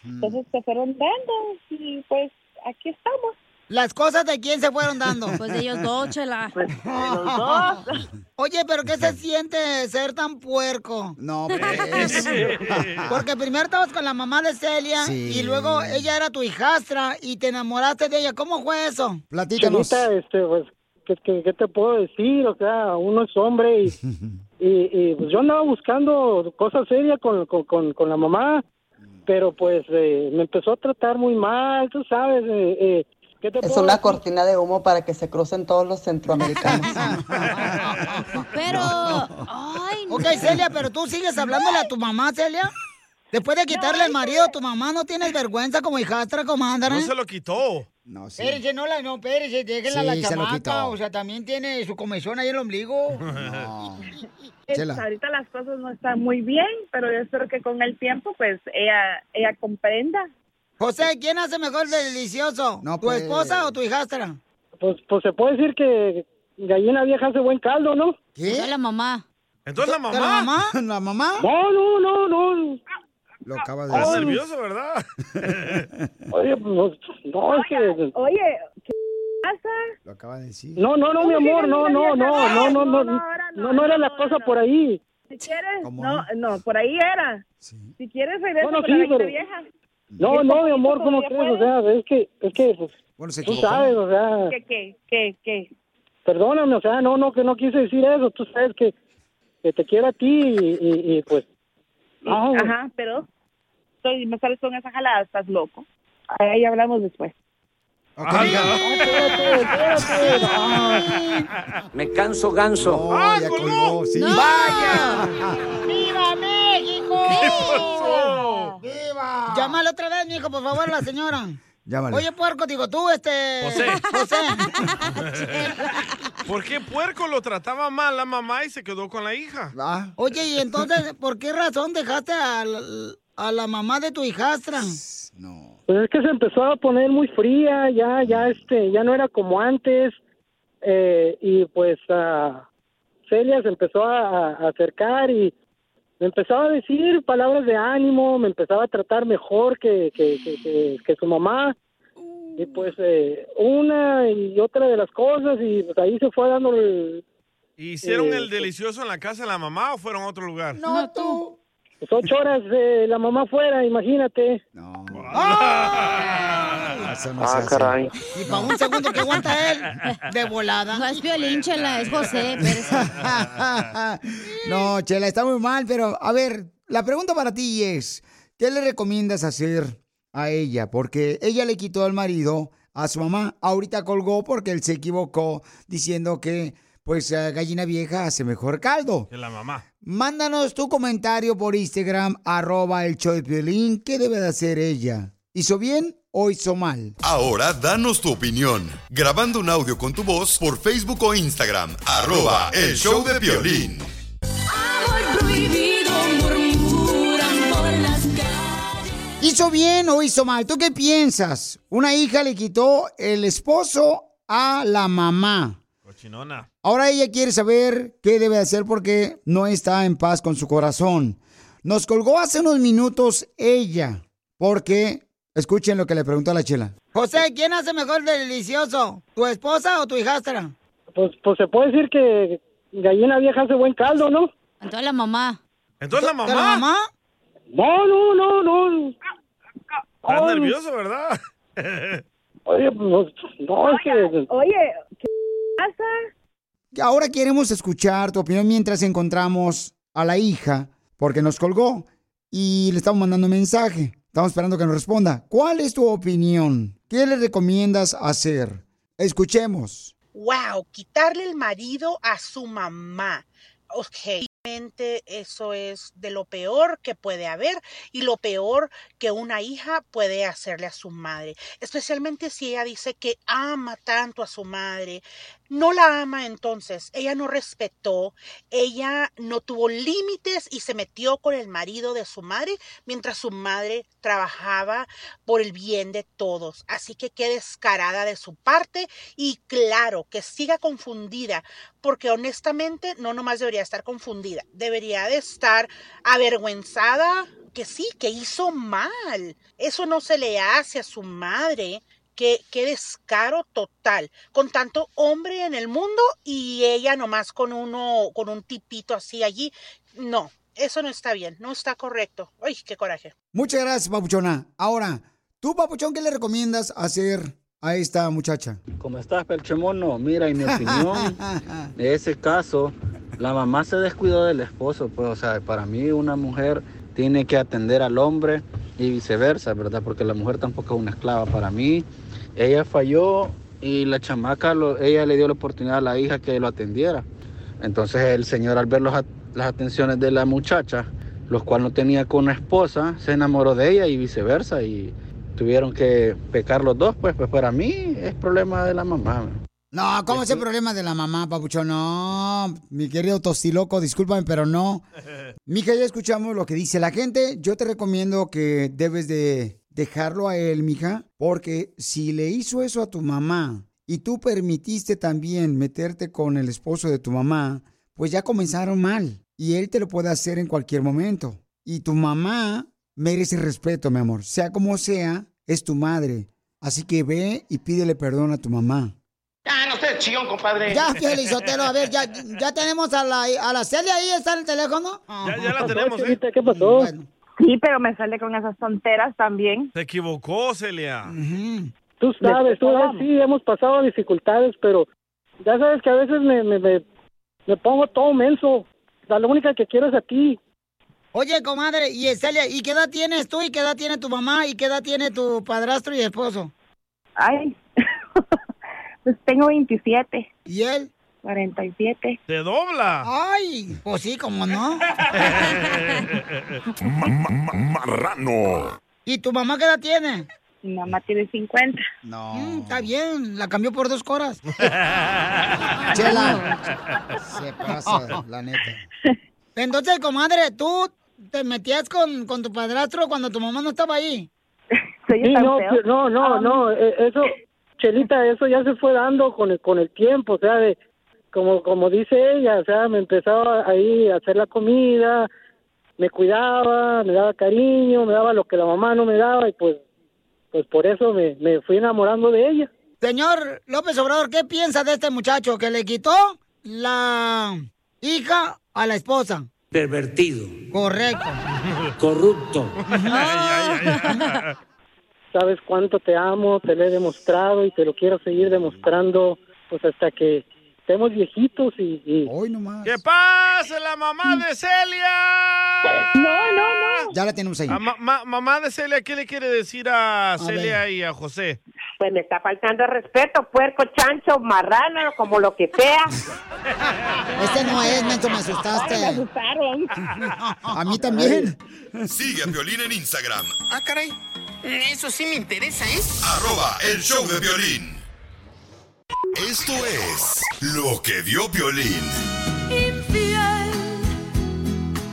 Entonces se fueron dando y, pues, aquí estamos. ¿Las cosas de quién se fueron dando? Pues de ellos dos, chela. Pues de los dos. Oye, pero ¿qué se siente ser tan puerco? No, pues. Porque primero estabas con la mamá de Celia Sí. y luego ella era tu hijastra y te enamoraste de ella. ¿Cómo fue eso? Platícanos. Chelita, este, pues, ¿qué, qué, qué te puedo decir? O sea, uno es hombre y, y, y, pues yo andaba buscando cosas serias con, con, con, con la mamá, pero pues eh, me empezó a tratar muy mal, tú sabes. Eh, eh, ¿qué te Es puedo una decir? cortina de humo para que se crucen todos los centroamericanos. Pero. Ay, Ok, Celia, pero tú sigues hablándole a tu mamá, Celia. Después de quitarle el marido a tu mamá, ¿no tienes vergüenza como hijastra, comadre? No se lo quitó. No, sí. Espérense, no, la, no, espérense, déjenla Sí, la se lo chamaca. quitó. O sea, también tiene su comezón ahí en el ombligo. Es- Chela. ahorita las cosas no están muy bien, pero yo espero que con el tiempo, pues, ella, ella comprenda. José, ¿quién hace mejor de delicioso? No, ¿Tu pues. esposa o tu hijastra? Pues, pues se puede decir que gallina vieja hace buen caldo, ¿no? ¿Qué? la mamá. Entonces la ¿De mamá. la mamá? ¿La mamá? No, no, no, no. Lo acaba de Estás decir. nervioso, ¿verdad? Oye, pues, no, es que... Oye, ¿qué pasa? Lo acaba de decir. No, no, no, mi amor, no, no, no, no, no, no, no, no, no era la cosa por ahí. Si quieres, ¿Cómo no, no, por ahí era. Si quieres, regresa Bueno, sí, pero- vieja. No, no, mi amor, ¿cómo crees? O sea, es que, es que, pues, Bueno, se tú sabes, o sea, ¿Qué, qué, qué, qué? perdóname, o sea, no, no, que no quise decir eso, tú sabes que, que te quiero a ti y, y, y, pues, no, Ajá, pero estoy, me sales con esa jalada, estás loco. Ahí hablamos después. Me canso ganso. No, ya colgó, sí. ¡Vaya! ¡Viva México! pasó? ¡Viva! Llámale otra vez, mijo, por favor, a la señora. Llámale. Oye, puerco, digo tú, este... José. José. ¿Por qué puerco lo trataba mal la mamá y se quedó con la hija? Ah. Oye, y entonces, ¿por qué razón dejaste a la, a la mamá de tu hijastra? Pues es que se empezó a poner muy fría, ya, ya, este, ya no era como antes, eh, y pues ah, Celia se empezó a, a acercar y me empezaba a decir palabras de ánimo, me empezaba a tratar mejor que, que, que, que- que su mamá, y pues eh, una y otra de las cosas, y pues ahí se fue dando el, ¿Hicieron Eh, el delicioso en la casa de la mamá o fueron a otro lugar? No, tú. Pues, ocho horas de la mamá fuera, imagínate. No Ah, se hace. caray. Y para un segundo que aguanta él, de volada. No es Piolín, chela, es José. espérese. no, Chela, está muy mal, pero a ver, la pregunta para ti es, ¿qué le recomiendas hacer a ella? Porque ella le quitó al marido a su mamá. Ahorita colgó porque él se equivocó diciendo que, pues, eh, gallina vieja hace mejor caldo. Que la mamá. Mándanos tu comentario por Instagram, arroba el show de Piolín. ¿Qué debe de hacer ella? ¿Hizo bien o hizo mal? Ahora danos tu opinión, grabando un audio con tu voz por Facebook o Instagram, arroba el show de violín. prohibido murmuran por las ¿Hizo bien o hizo mal? ¿Tú qué piensas? Una hija le quitó el esposo a la mamá. Cochinona. Ahora ella quiere saber qué debe hacer porque no está en paz con su corazón. Nos colgó hace unos minutos ella, porque escuchen lo que le preguntó a la chela. José, ¿quién hace mejor de delicioso? ¿Tu esposa o tu hijastra? Pues, pues se puede decir que gallina vieja hace buen caldo, ¿no? Entonces la mamá. Entonces la ¿De mamá. la mamá? No, no, no, no. Estás nervioso, ¿verdad? Oye, pues, no, es que... Oye, Ahora queremos escuchar tu opinión mientras encontramos a la hija, porque nos colgó y le estamos mandando un mensaje. Estamos esperando que nos responda. ¿Cuál es tu opinión? ¿Qué le recomiendas hacer? Escuchemos. wow, quitarle el marido a su mamá. Ok, eso es de lo peor que puede haber y lo peor que una hija puede hacerle a su madre, especialmente si ella dice que ama tanto a su madre. No la ama entonces, ella no respetó, ella no tuvo límites y se metió con el marido de su madre mientras su madre trabajaba por el bien de todos. Así que qué descarada de su parte y claro que siga confundida, porque honestamente no nomás debería estar confundida, debería de estar avergüenzada que sí, que hizo mal. Eso no se le hace a su madre. Qué, qué descaro total, con tanto hombre en el mundo y ella nomás con uno, con un tipito así allí. No, eso no está bien, no está correcto. Ay, qué coraje. Muchas gracias, Papuchona. Ahora, tú, Papuchón, ¿qué le recomiendas hacer a esta muchacha? ¿Cómo estás, Pelchemono? Mira, en mi opinión, en ese caso, la mamá se descuidó del esposo. Pues, o sea, para mí una mujer tiene que atender al hombre y viceversa, ¿verdad? Porque la mujer tampoco es una esclava para mí. Ella falló y la chamaca, lo- ella le dio la oportunidad a la hija que lo atendiera. Entonces el señor al ver los las atenciones de la muchacha, los cuales no tenía con una esposa, se enamoró de ella y viceversa. Y, tuvieron que pecar los dos, pues, pues para mí es problema de la mamá. No, ¿cómo es el problema de la mamá, papuchón? No, mi querido tostiloco, discúlpame, pero no. Mija, ya escuchamos lo que dice la gente. Yo te recomiendo que debes de dejarlo a él, mija, porque si le hizo eso a tu mamá y tú permitiste también meterte con el esposo de tu mamá, pues ya comenzaron mal. Y él te lo puede hacer en cualquier momento. Y tu mamá merece respeto, mi amor. Sea como sea, es tu madre. Así que ve y pídele perdón a tu mamá. Ya, no sé, chillón, compadre. Ya, a ver, ya, ya tenemos a la, a la Celia ahí, está en el teléfono. Ya, ya la tenemos, ¿eh? ¿Qué pasó? Sí, pero me sale con esas tonteras también. Se equivocó, Celia. Tú sabes, tú sabes, sí, hemos pasado dificultades, pero ya sabes que a veces me, me, me, me pongo todo menso. La única que quiero es a ti. Oye, comadre, y Celia, ¿y qué edad tienes tú y qué edad tiene tu mamá y qué edad tiene tu padrastro y esposo? Ay, pues tengo 27. ¿Y él? 47. ¡Te dobla! Ay, pues sí, como no. Marrano. ¿Y tu mamá qué edad tiene? Mi mamá tiene 50. No. está bien, la cambió por dos coras. Chela. Se pasa, la neta. Entonces, comadre, ¿tú te metías con, con tu padrastro cuando tu mamá no estaba ahí? Sí, no, no, no, no, eh, eso, Chelita, eso ya se fue dando con el, con el tiempo, o sea, de, como, como dice ella, o sea, me empezaba ahí a hacer la comida, me cuidaba, me daba cariño, me daba lo que la mamá no me daba y pues, pues por eso me, me fui enamorando de ella. Señor López Obrador, ¿qué piensa de este muchacho que le quitó la hija a la esposa? Pervertido. Correcto. Corrupto. Sabes cuánto te amo, te lo he demostrado y te lo quiero seguir demostrando, pues hasta que estemos viejitos y... y... Hoy nomás. ¡Que pase la mamá de Celia! No, no, no. Ya la tenemos ahí. Ma- ma- mamá de Celia, ¿qué le quiere decir a, Celia y a José? Pues me está faltando respeto, puerco, chancho, marrano, como lo que sea. Este no es, Mencho, me asustaste. Ay, me asustaron. A mí también. Sigue a Violín en Instagram. Ah, caray. Eso sí me interesa, ¿eh? Arroba el show de violín. Esto es lo que vio Violín. Infiel.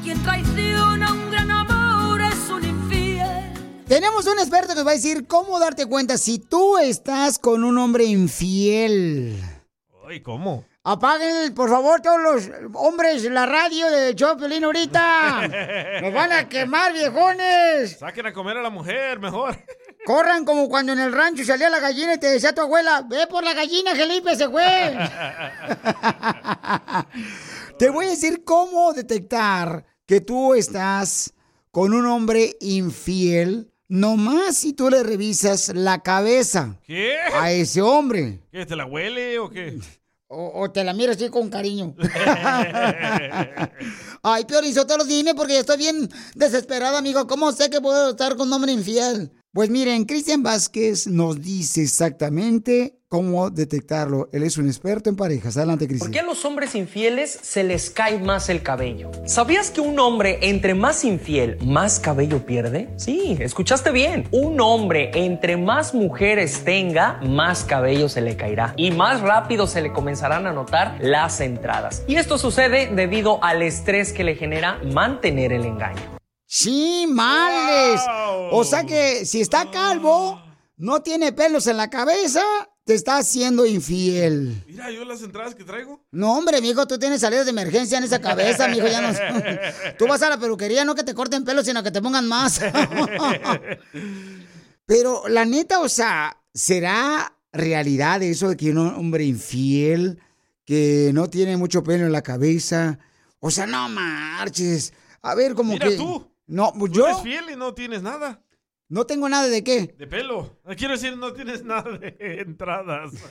Quien traiciona un gran amor es un infiel. Tenemos un experto que va a decir cómo darte cuenta si tú estás con un hombre infiel. Ay, ¿cómo? Apaguen, por favor, todos los hombres la radio de Chopelín ahorita. Nos van a quemar, viejones. Saquen a comer a la mujer, mejor. Corran como cuando en el rancho salía la gallina y te decía tu abuela, ve por la gallina, Felipe, se fue. Te voy a decir cómo detectar que tú estás con un hombre infiel, nomás si tú le revisas la cabeza ¿Qué? a ese hombre. ¿Qué, te la huele o qué? O, o te la miras así con cariño. Ay, Piorizotelo, dime porque estoy bien desesperada, amigo. ¿Cómo sé que puedo estar con un hombre infiel? Pues miren, Cristian Vázquez nos dice exactamente cómo detectarlo. Él es un experto en parejas. Adelante, ¿Por Cristian. qué a los hombres infieles se les cae más el cabello? ¿Sabías que un hombre entre más infiel, más cabello pierde? Sí, escuchaste bien. Un hombre entre más mujeres tenga, más cabello se le caerá. Y más rápido se le comenzarán a notar las entradas. Y esto sucede debido al estrés que le genera mantener el engaño. Sí, males. O sea que si está calvo, no tiene pelos en la cabeza, te está haciendo infiel. Mira, yo las entradas que traigo. No, hombre, mijo, tú tienes salidas de emergencia en esa cabeza, mijo, ya no. Tú vas a la peluquería, no que te corten pelos, sino que te pongan más. Pero la neta, o sea, ¿será realidad eso de que un hombre infiel que no tiene mucho pelo en la cabeza? O sea, no marches. A ver, como Mira que. tú. No, pues Tú yo eres fiel y no tienes nada no tengo nada de qué. de pelo. No Quiero decir, no tienes nada de entradas.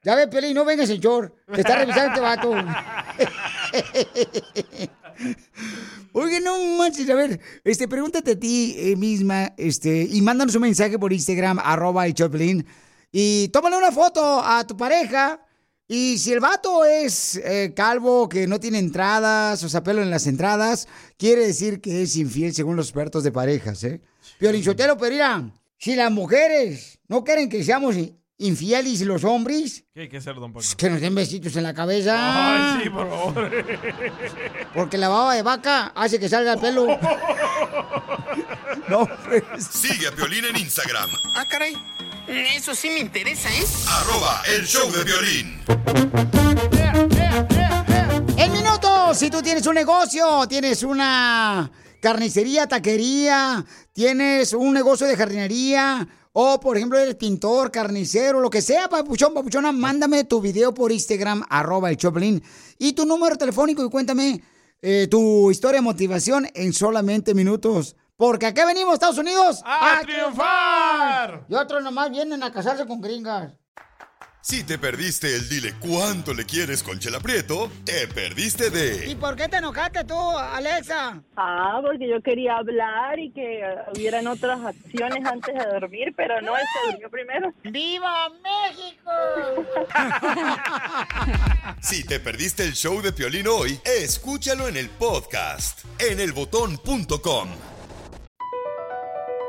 Ya ve, Peli, no vengas en short. Te está revisando este vato. Oye, no manches, a ver, este, pregúntate a ti eh, misma, este, y mándanos un mensaje por Instagram, arroba el Choplin, y tómale una foto a tu pareja, y si el vato es eh, calvo, que no tiene entradas, o sea, pelo en las entradas, quiere decir que es infiel según los expertos de parejas, ¿eh? Piolinchotelo, pero mira, Si las mujeres no quieren que seamos infieles los hombres, ¿Qué hay que hacer, don Poncho? que nos den besitos en la cabeza. Ay, sí, por favor. Porque la baba de vaca hace que salga el pelo. no, pues. Sigue a Piolín en Instagram, Ah, caray. Eso sí me interesa, ¿eh? arroba el show de violín. En minutos, si tú tienes un negocio, tienes una carnicería, taquería, tienes un negocio de jardinería, o por ejemplo eres pintor, carnicero, lo que sea, papuchón, papuchona, mándame tu video por Instagram, arroba el Choplin, y tu número telefónico y cuéntame eh, tu historia de motivación en solamente minutos. Porque acá venimos, Estados Unidos, ¡A triunfar! Y otros nomás vienen a casarse con gringas. Si te perdiste el dile cuánto le quieres con Chela Prieto, te perdiste de ¿Y por qué te enojaste tú, Alexa? Ah, porque yo quería hablar y que eh, hubieran otras acciones antes de dormir, pero no, él se durmió primero. ¡Viva México! Si te perdiste el show de Piolín hoy, escúchalo en el podcast en elbotón.com.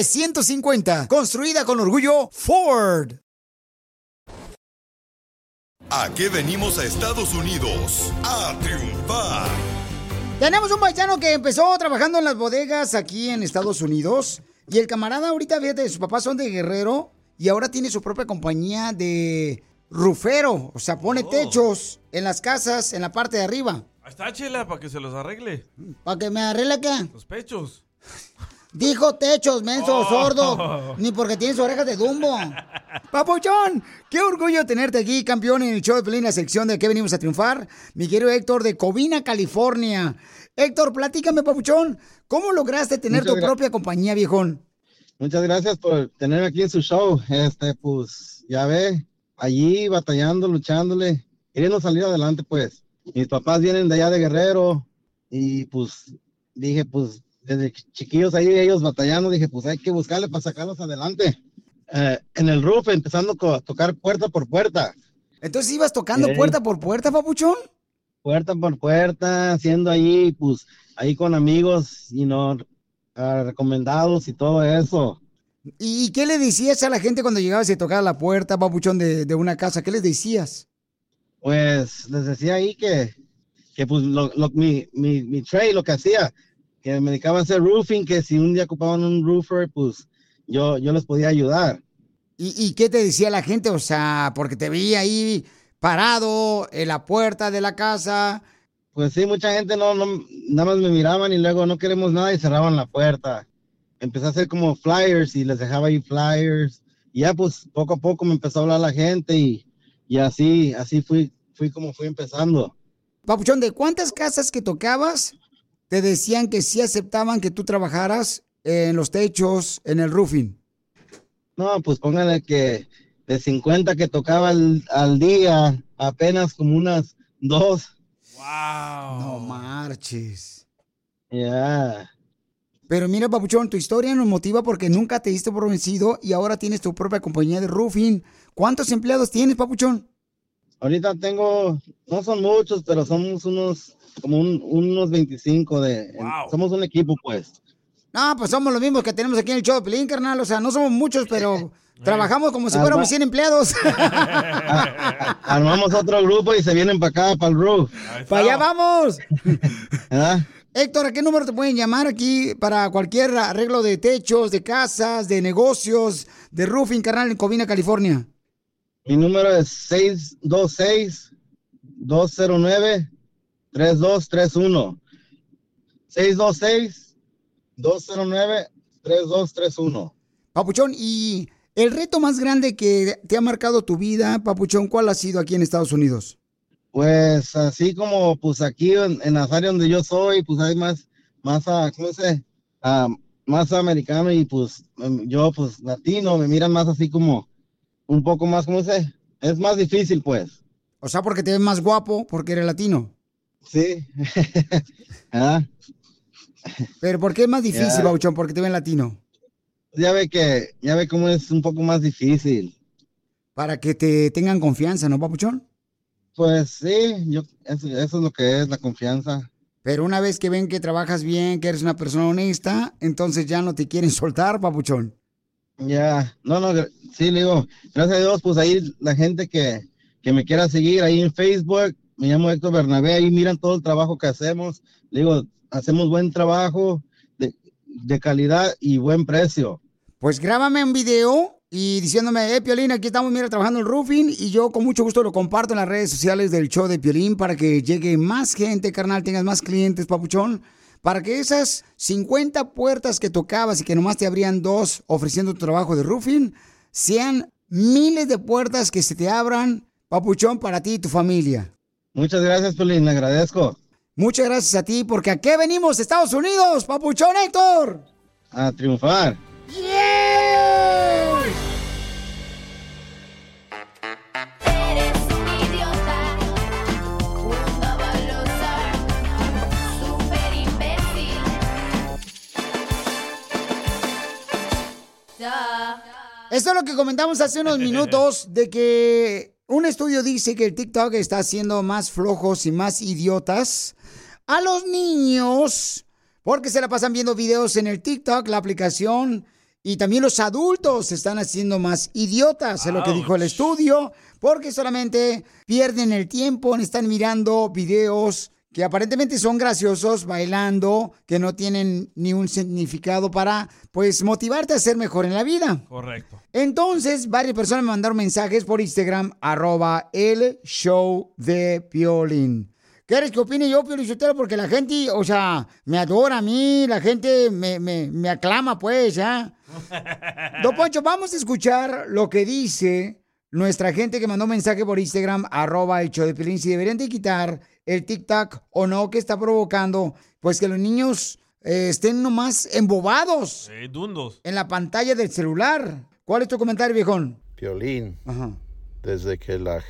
F-150, construida con orgullo Ford. ¿A qué venimos a Estados Unidos? A triunfar. Tenemos un paisano que empezó trabajando en las bodegas aquí en Estados Unidos. Y el camarada ahorita, fíjate, sus papás son de Guerrero y ahora tiene su propia compañía de rufero. O sea, pone techos en las casas, en la parte de arriba. Ahí está, Chela, para que se los arregle. ¿Para que me arregle qué? Los pechos. Dijo techos, menso, Oh. sordo. Ni porque tienes orejas de Dumbo. Papuchón, qué orgullo tenerte aquí, campeón, en el show de Pelín, la sección de que venimos a triunfar. Mi querido Héctor de Covina, California. Héctor, platícame, Papuchón, ¿cómo lograste tener Muchas tu propia compañía, viejón? Muchas gracias por tenerme aquí en su show. Este, pues, ya ve, allí batallando, luchándole, queriendo salir adelante, pues. Mis papás vienen de allá de Guerrero y pues dije, pues, desde chiquillos ahí ellos batallando, dije, pues hay que buscarle para sacarlos adelante. Eh, en el roof, empezando a tocar puerta por puerta. Entonces ibas tocando Sí. puerta por puerta, Papuchón. puerta por puerta, haciendo ahí, pues, ahí con amigos, y no recomendados y todo eso. ¿Y qué le decías a la gente cuando llegabas y tocabas la puerta, Papuchón, de, de una casa? ¿Qué les decías? Pues les decía ahí que, que pues, lo, lo- mi, mi, mi trade, lo que hacía, que me dedicaba a hacer roofing, que si un día ocupaban un roofer, pues yo, yo les podía ayudar. ¿Y, y qué te decía la gente? O sea, porque te veía ahí parado en la puerta de la casa. Pues sí, mucha gente no, no, nada más me miraban y luego no queremos nada y cerraban la puerta. Empecé a hacer como flyers y les dejaba ahí flyers. Y ya pues poco a poco me empezó a hablar la gente y, y así, así fui, fui como fui empezando. Papuchón, ¿de cuántas casas que tocabas te decían que sí aceptaban que tú trabajaras en los techos, en el roofing? No, pues póngale que de 50 que tocaba al, al día, apenas como unas dos. No marches. Ya. Pero mira, Papuchón, tu historia nos motiva porque nunca te diste por vencido y ahora tienes tu propia compañía de roofing. ¿Cuántos empleados tienes, Papuchón? Ahorita tengo, no son muchos, pero somos unos, como un- unos 25 de, somos un equipo pues. No, pues somos los mismos que tenemos aquí en el show de Pelín, carnal. O sea, no somos muchos, pero trabajamos como si fuéramos va. 100 empleados. Armamos otro grupo y se vienen para acá, para el roof. ¡Para allá vamos! ¿Ah? Héctor, ¿a qué número te pueden llamar aquí para cualquier arreglo de techos, de casas, de negocios, de roofing, carnal, en Covina, California? Mi número es 626-209-3231. 626-209-3231. Papuchón, y el reto más grande que te ha marcado tu vida, Papuchón, ¿cuál ha sido aquí en Estados Unidos? Pues así como pues aquí en, en las áreas donde yo soy, pues hay más, más, ah, ¿cómo se? Ah, más americano y pues em, yo pues latino, me miran más así como un poco más, ¿cómo se? Es más difícil pues. O sea, porque te ves más guapo, porque eres latino. Sí. Ah, Pero ¿por qué es más difícil, Ya. Papuchón? Porque te ven latino. ya ve que, ya ve cómo es un poco más difícil. Para que te tengan confianza, ¿no, Papuchón? Pues sí, yo, eso, eso es lo que es la confianza. Pero una vez que ven que trabajas bien, que eres una persona honesta, entonces ya no te quieren soltar, Papuchón. Ya, no, no, sí, le digo, gracias a Dios, pues ahí la gente que, que me quiera seguir ahí en Facebook, me llamo Héctor Bernabé, ahí miran todo el trabajo que hacemos. Le digo, hacemos buen trabajo de, de calidad y buen precio. Pues grábame un video y diciéndome, eh, Piolín, aquí estamos, mira, trabajando el roofing y yo con mucho gusto lo comparto en las redes sociales del show de Piolín para que llegue más gente, carnal, tengas más clientes, papuchón, para que esas 50 puertas que tocabas y que nomás te abrían dos ofreciendo tu trabajo de roofing, sean miles de puertas que se te abran, papuchón, para ti y tu familia. Muchas gracias, Pelín, le agradezco. Muchas gracias a ti, porque aquí venimos, Estados Unidos, papuchón Héctor. A triunfar. ¡Yeah! Esto es lo que comentamos hace unos minutos de que un estudio dice que el TikTok está haciendo más flojos y más idiotas a los niños porque se la pasan viendo videos en el TikTok, la aplicación, y también los adultos se están haciendo más idiotas, es lo que dijo el estudio, porque solamente pierden el tiempo, están mirando videos que aparentemente son graciosos, bailando, que no tienen ni un significado para, pues, motivarte a ser mejor en la vida. Correcto. Entonces, varias personas me mandaron mensajes por Instagram, arroba el show de Piolín. ¿Quieres que opine yo, Piolín Sotelo? Porque la gente, o sea, me adora a mí, la gente me, me, me aclama, pues, ¿ya? Don Poncho, vamos a escuchar lo que dice nuestra gente que mandó mensaje por Instagram, arroba el show de Piolín, si deberían de quitar el TikTok o no, que está provocando, pues, que los niños eh, estén nomás embobados Eh, dundos. en la pantalla del celular. ¿Cuál es tu comentario, viejón? Piolín, desde que la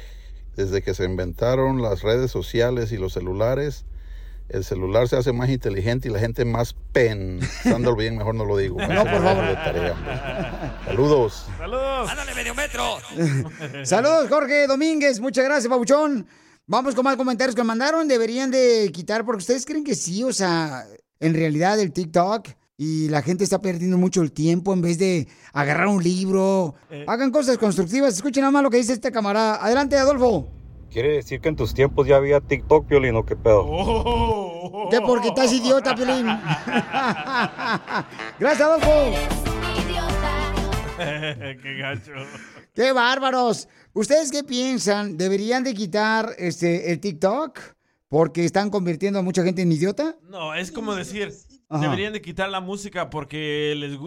desde que se inventaron las redes sociales y los celulares, el celular se hace más inteligente y la gente más pensándolo bien, mejor no lo digo. No, por favor. De tarea, hombre. Saludos. ¡Saludos! ¡Ándale, medio metro! Saludos, Jorge Domínguez. Muchas gracias, Pabuchón. Vamos con más comentarios que me mandaron. Deberían de quitar, porque ustedes creen que sí, o sea, en realidad el TikTok y la gente está perdiendo mucho el tiempo en vez de agarrar un libro. Hagan cosas constructivas. Escuchen nada más lo que dice este camarada. Adelante, Adolfo. ¿Quiere decir que en tus tiempos ya había TikTok, Piolín, o qué pedo? Que porque estás idiota, Piolín. Gracias, Adolfo. ¡Qué gacho! ¡Qué bárbaros! ¿Ustedes qué piensan? ¿Deberían de quitar este el TikTok? Porque están convirtiendo a mucha gente en idiota. No, es como decir, Ajá. deberían de quitar la música porque les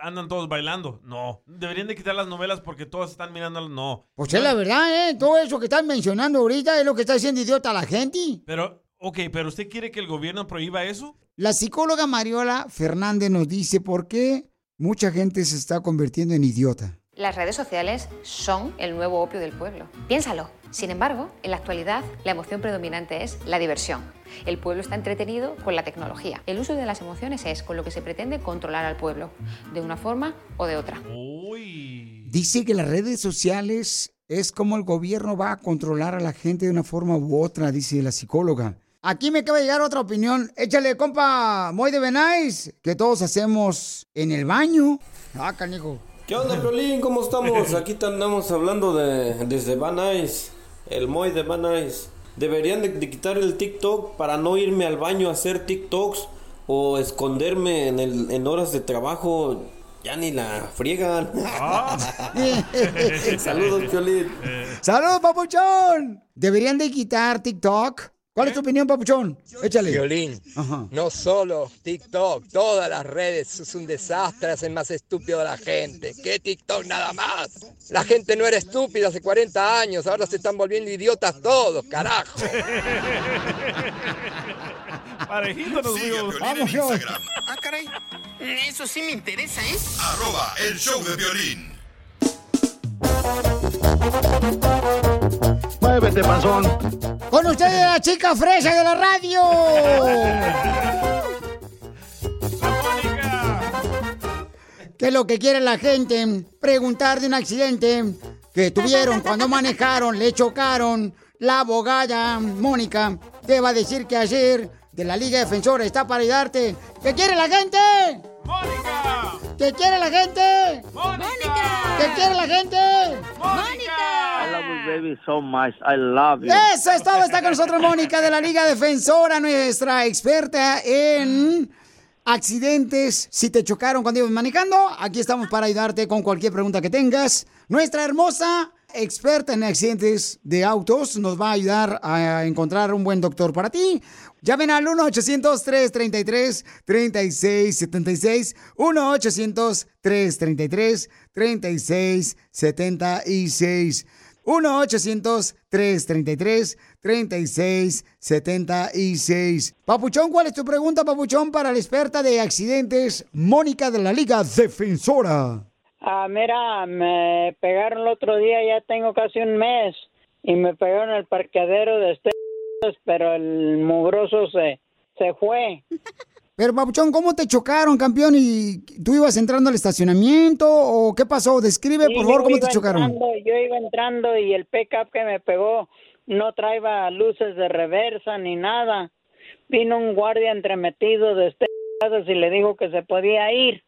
andan todos bailando. No. Deberían de quitar las novelas porque todos están mirando. No. Pues es la verdad, ¿eh? Todo eso que están mencionando ahorita es lo que está haciendo idiota a la gente. Pero, ok, pero ¿usted quiere que el gobierno prohíba eso? La psicóloga Mariola Fernández nos dice por qué mucha gente se está convirtiendo en idiota. Las redes sociales son el nuevo opio del pueblo. Piénsalo. Sin embargo, en la actualidad, la emoción predominante es la diversión. El pueblo está entretenido con la tecnología. El uso de las emociones es con lo que se pretende controlar al pueblo, de una forma o de otra. Dice que las redes sociales es como el gobierno va a controlar a la gente de una forma u otra, dice la psicóloga. Aquí me acaba de llegar otra opinión. Échale, compa, Moy de Benais, que todos hacemos en el baño. Ah, canijo. ¿Qué onda, Piolín? ¿Cómo estamos? Aquí andamos hablando de, desde Van Nuys, el Moy de Van Nuys. Deberían de, de quitar el TikTok para no irme al baño a hacer TikToks o esconderme en, el, en horas de trabajo. Ya ni la friegan. Saludos, Piolín. ¡Saludos, papuchón! Deberían de quitar TikTok. ¿Cuál es tu opinión, papuchón? Échale. Violín, no solo TikTok, todas las redes es un desastre, hacen más estúpido a la gente. ¿Qué TikTok nada más? La gente no era estúpida hace 40 años, ahora se están volviendo idiotas todos, carajo. Parejito nos vimos. Vamos, Instagram. Ah, caray. Eso sí me interesa, ¿eh? Arroba el show de violín. Muévete, panzón. Con ustedes la chica fresa de la radio. ¿Qué es lo que quiere la gente? Preguntar de un accidente que tuvieron cuando manejaron, le chocaron. La abogada Mónica te va a decir que ayer de la Liga Defensora está para ayudarte. ¿Qué quiere la gente? ¡Mónica! ¿Qué quiere la gente? ¡Mónica! ¿Qué quiere la gente? I love you, baby, so much. I love you. Eso es todo. Está con nosotros Mónica de la Liga Defensora, nuestra experta en accidentes. Si te chocaron cuando ibas manejando, aquí estamos para ayudarte con cualquier pregunta que tengas. Nuestra hermosa experta en accidentes de autos nos va a ayudar a encontrar un buen doctor para ti. Llamen al 1-800-333-3676. 1-800-333-3676. 1-800-333-3676. Papuchón, ¿cuál es tu pregunta, Papuchón, para la experta de accidentes, Mónica de la Liga Defensora? Ah, mira, me pegaron el otro día, ya tengo casi un mes, y me pegaron el parqueadero de este, pero el mugroso se, se fue. Pero, Papuchón, ¿cómo te chocaron, campeón? ¿Y tú ibas entrando al estacionamiento o qué pasó? Describe, Sí, por favor, cómo te iba chocaron. entrando, yo iba entrando y el pickup que me pegó no traía luces de reversa ni nada. Vino un guardia entremetido de este y le dijo que se podía ir,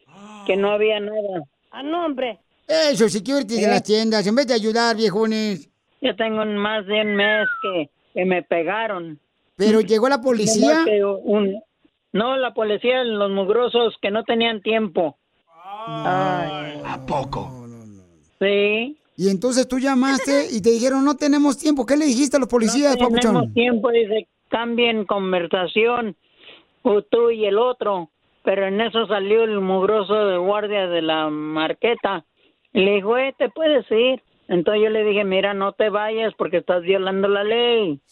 que no había nada. Ah, no, hombre. Eso, security de ¿Eh? las tiendas, en vez de ayudar, viejones. Yo tengo más de un mes que, que me pegaron. Pero llegó la policía. Un- no, la policía, los mugrosos que no tenían tiempo. ¿A poco? Sí. Y entonces tú llamaste y te dijeron, no tenemos tiempo. ¿Qué le dijiste a los policías, no tenemos Papuchón? tiempo, dice, cambien conversación, o tú y el otro. Pero en eso salió el mugroso de guardia de la marqueta. Y le dijo, eh, te puedes ir. Entonces yo le dije, mira, no te vayas porque estás violando la ley.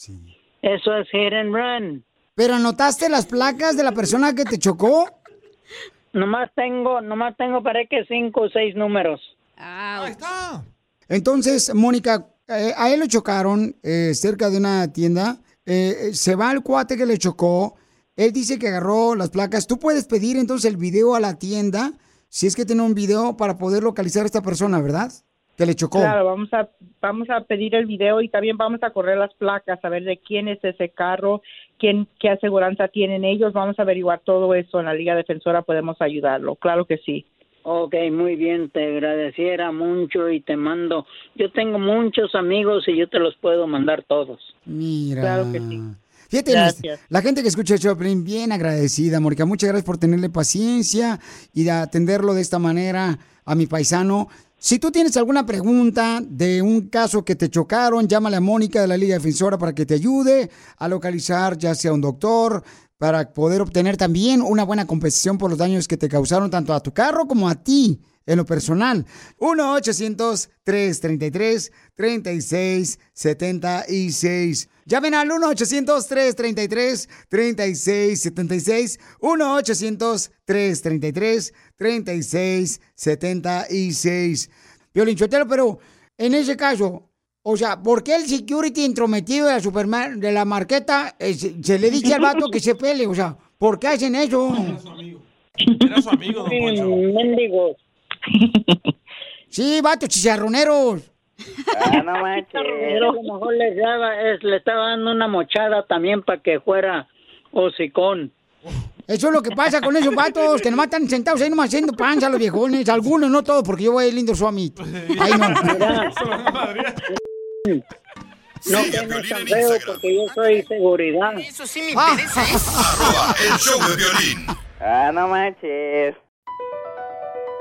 Eso es hit and run. ¿Pero anotaste las placas de la persona que te chocó? Nomás tengo, nomás tengo para que cinco o seis números. Ahí está. Entonces, Mónica, eh, a él lo chocaron eh, cerca de una tienda. Eh, eh, se va el cuate que le chocó. Él dice que agarró las placas. Tú puedes pedir entonces el video a la tienda, si es que tiene un video para poder localizar a esta persona, ¿verdad? Que le chocó. Claro, vamos a, vamos a pedir el video y también vamos a correr las placas, a ver de quién es ese carro, quién, qué aseguranza tienen ellos. Vamos a averiguar todo eso en la Liga Defensora, podemos ayudarlo. Claro que sí. Ok, muy bien, te agradeciera mucho y te mando. Yo tengo muchos amigos y yo te los puedo mandar todos. Mira. Claro que sí. Fíjate, Gracias. la gente que escucha el Choplin, bien agradecida, Mónica. Muchas gracias por tenerle paciencia y de atenderlo de esta manera a mi paisano. Si tú tienes alguna pregunta de un caso que te chocaron, llámale a Mónica de la Liga Defensora para que te ayude a localizar ya sea un doctor, para poder obtener también una buena compensación por los daños que te causaron tanto a tu carro como a ti en lo personal. 1-800-333-3676. Llamen al 1-800-333-3676. 1-800-333-3676. Violín Chotelo, pero en ese caso, o sea, ¿por qué el security intrometido de la, superma- de la marqueta eh, se, se le dice al vato que se pele? O sea, ¿por qué hacen eso? Era su amigo, don Poncho. Sí, vatos chicharroneros. Ah, no manches. Pero a lo mejor le, daba- es- le estaba dando una mochada también para que fuera hocicón. Eso es lo que pasa con esos vatos que nomás están sentados ahí nomás haciendo panza los viejones. Algunos, no todos, porque yo voy a lindo Suami. Ay, no. No tan feo porque yo soy seguridad. Eso sí me interesa. ¿eh? Arroba el show de violín. Ah, no manches.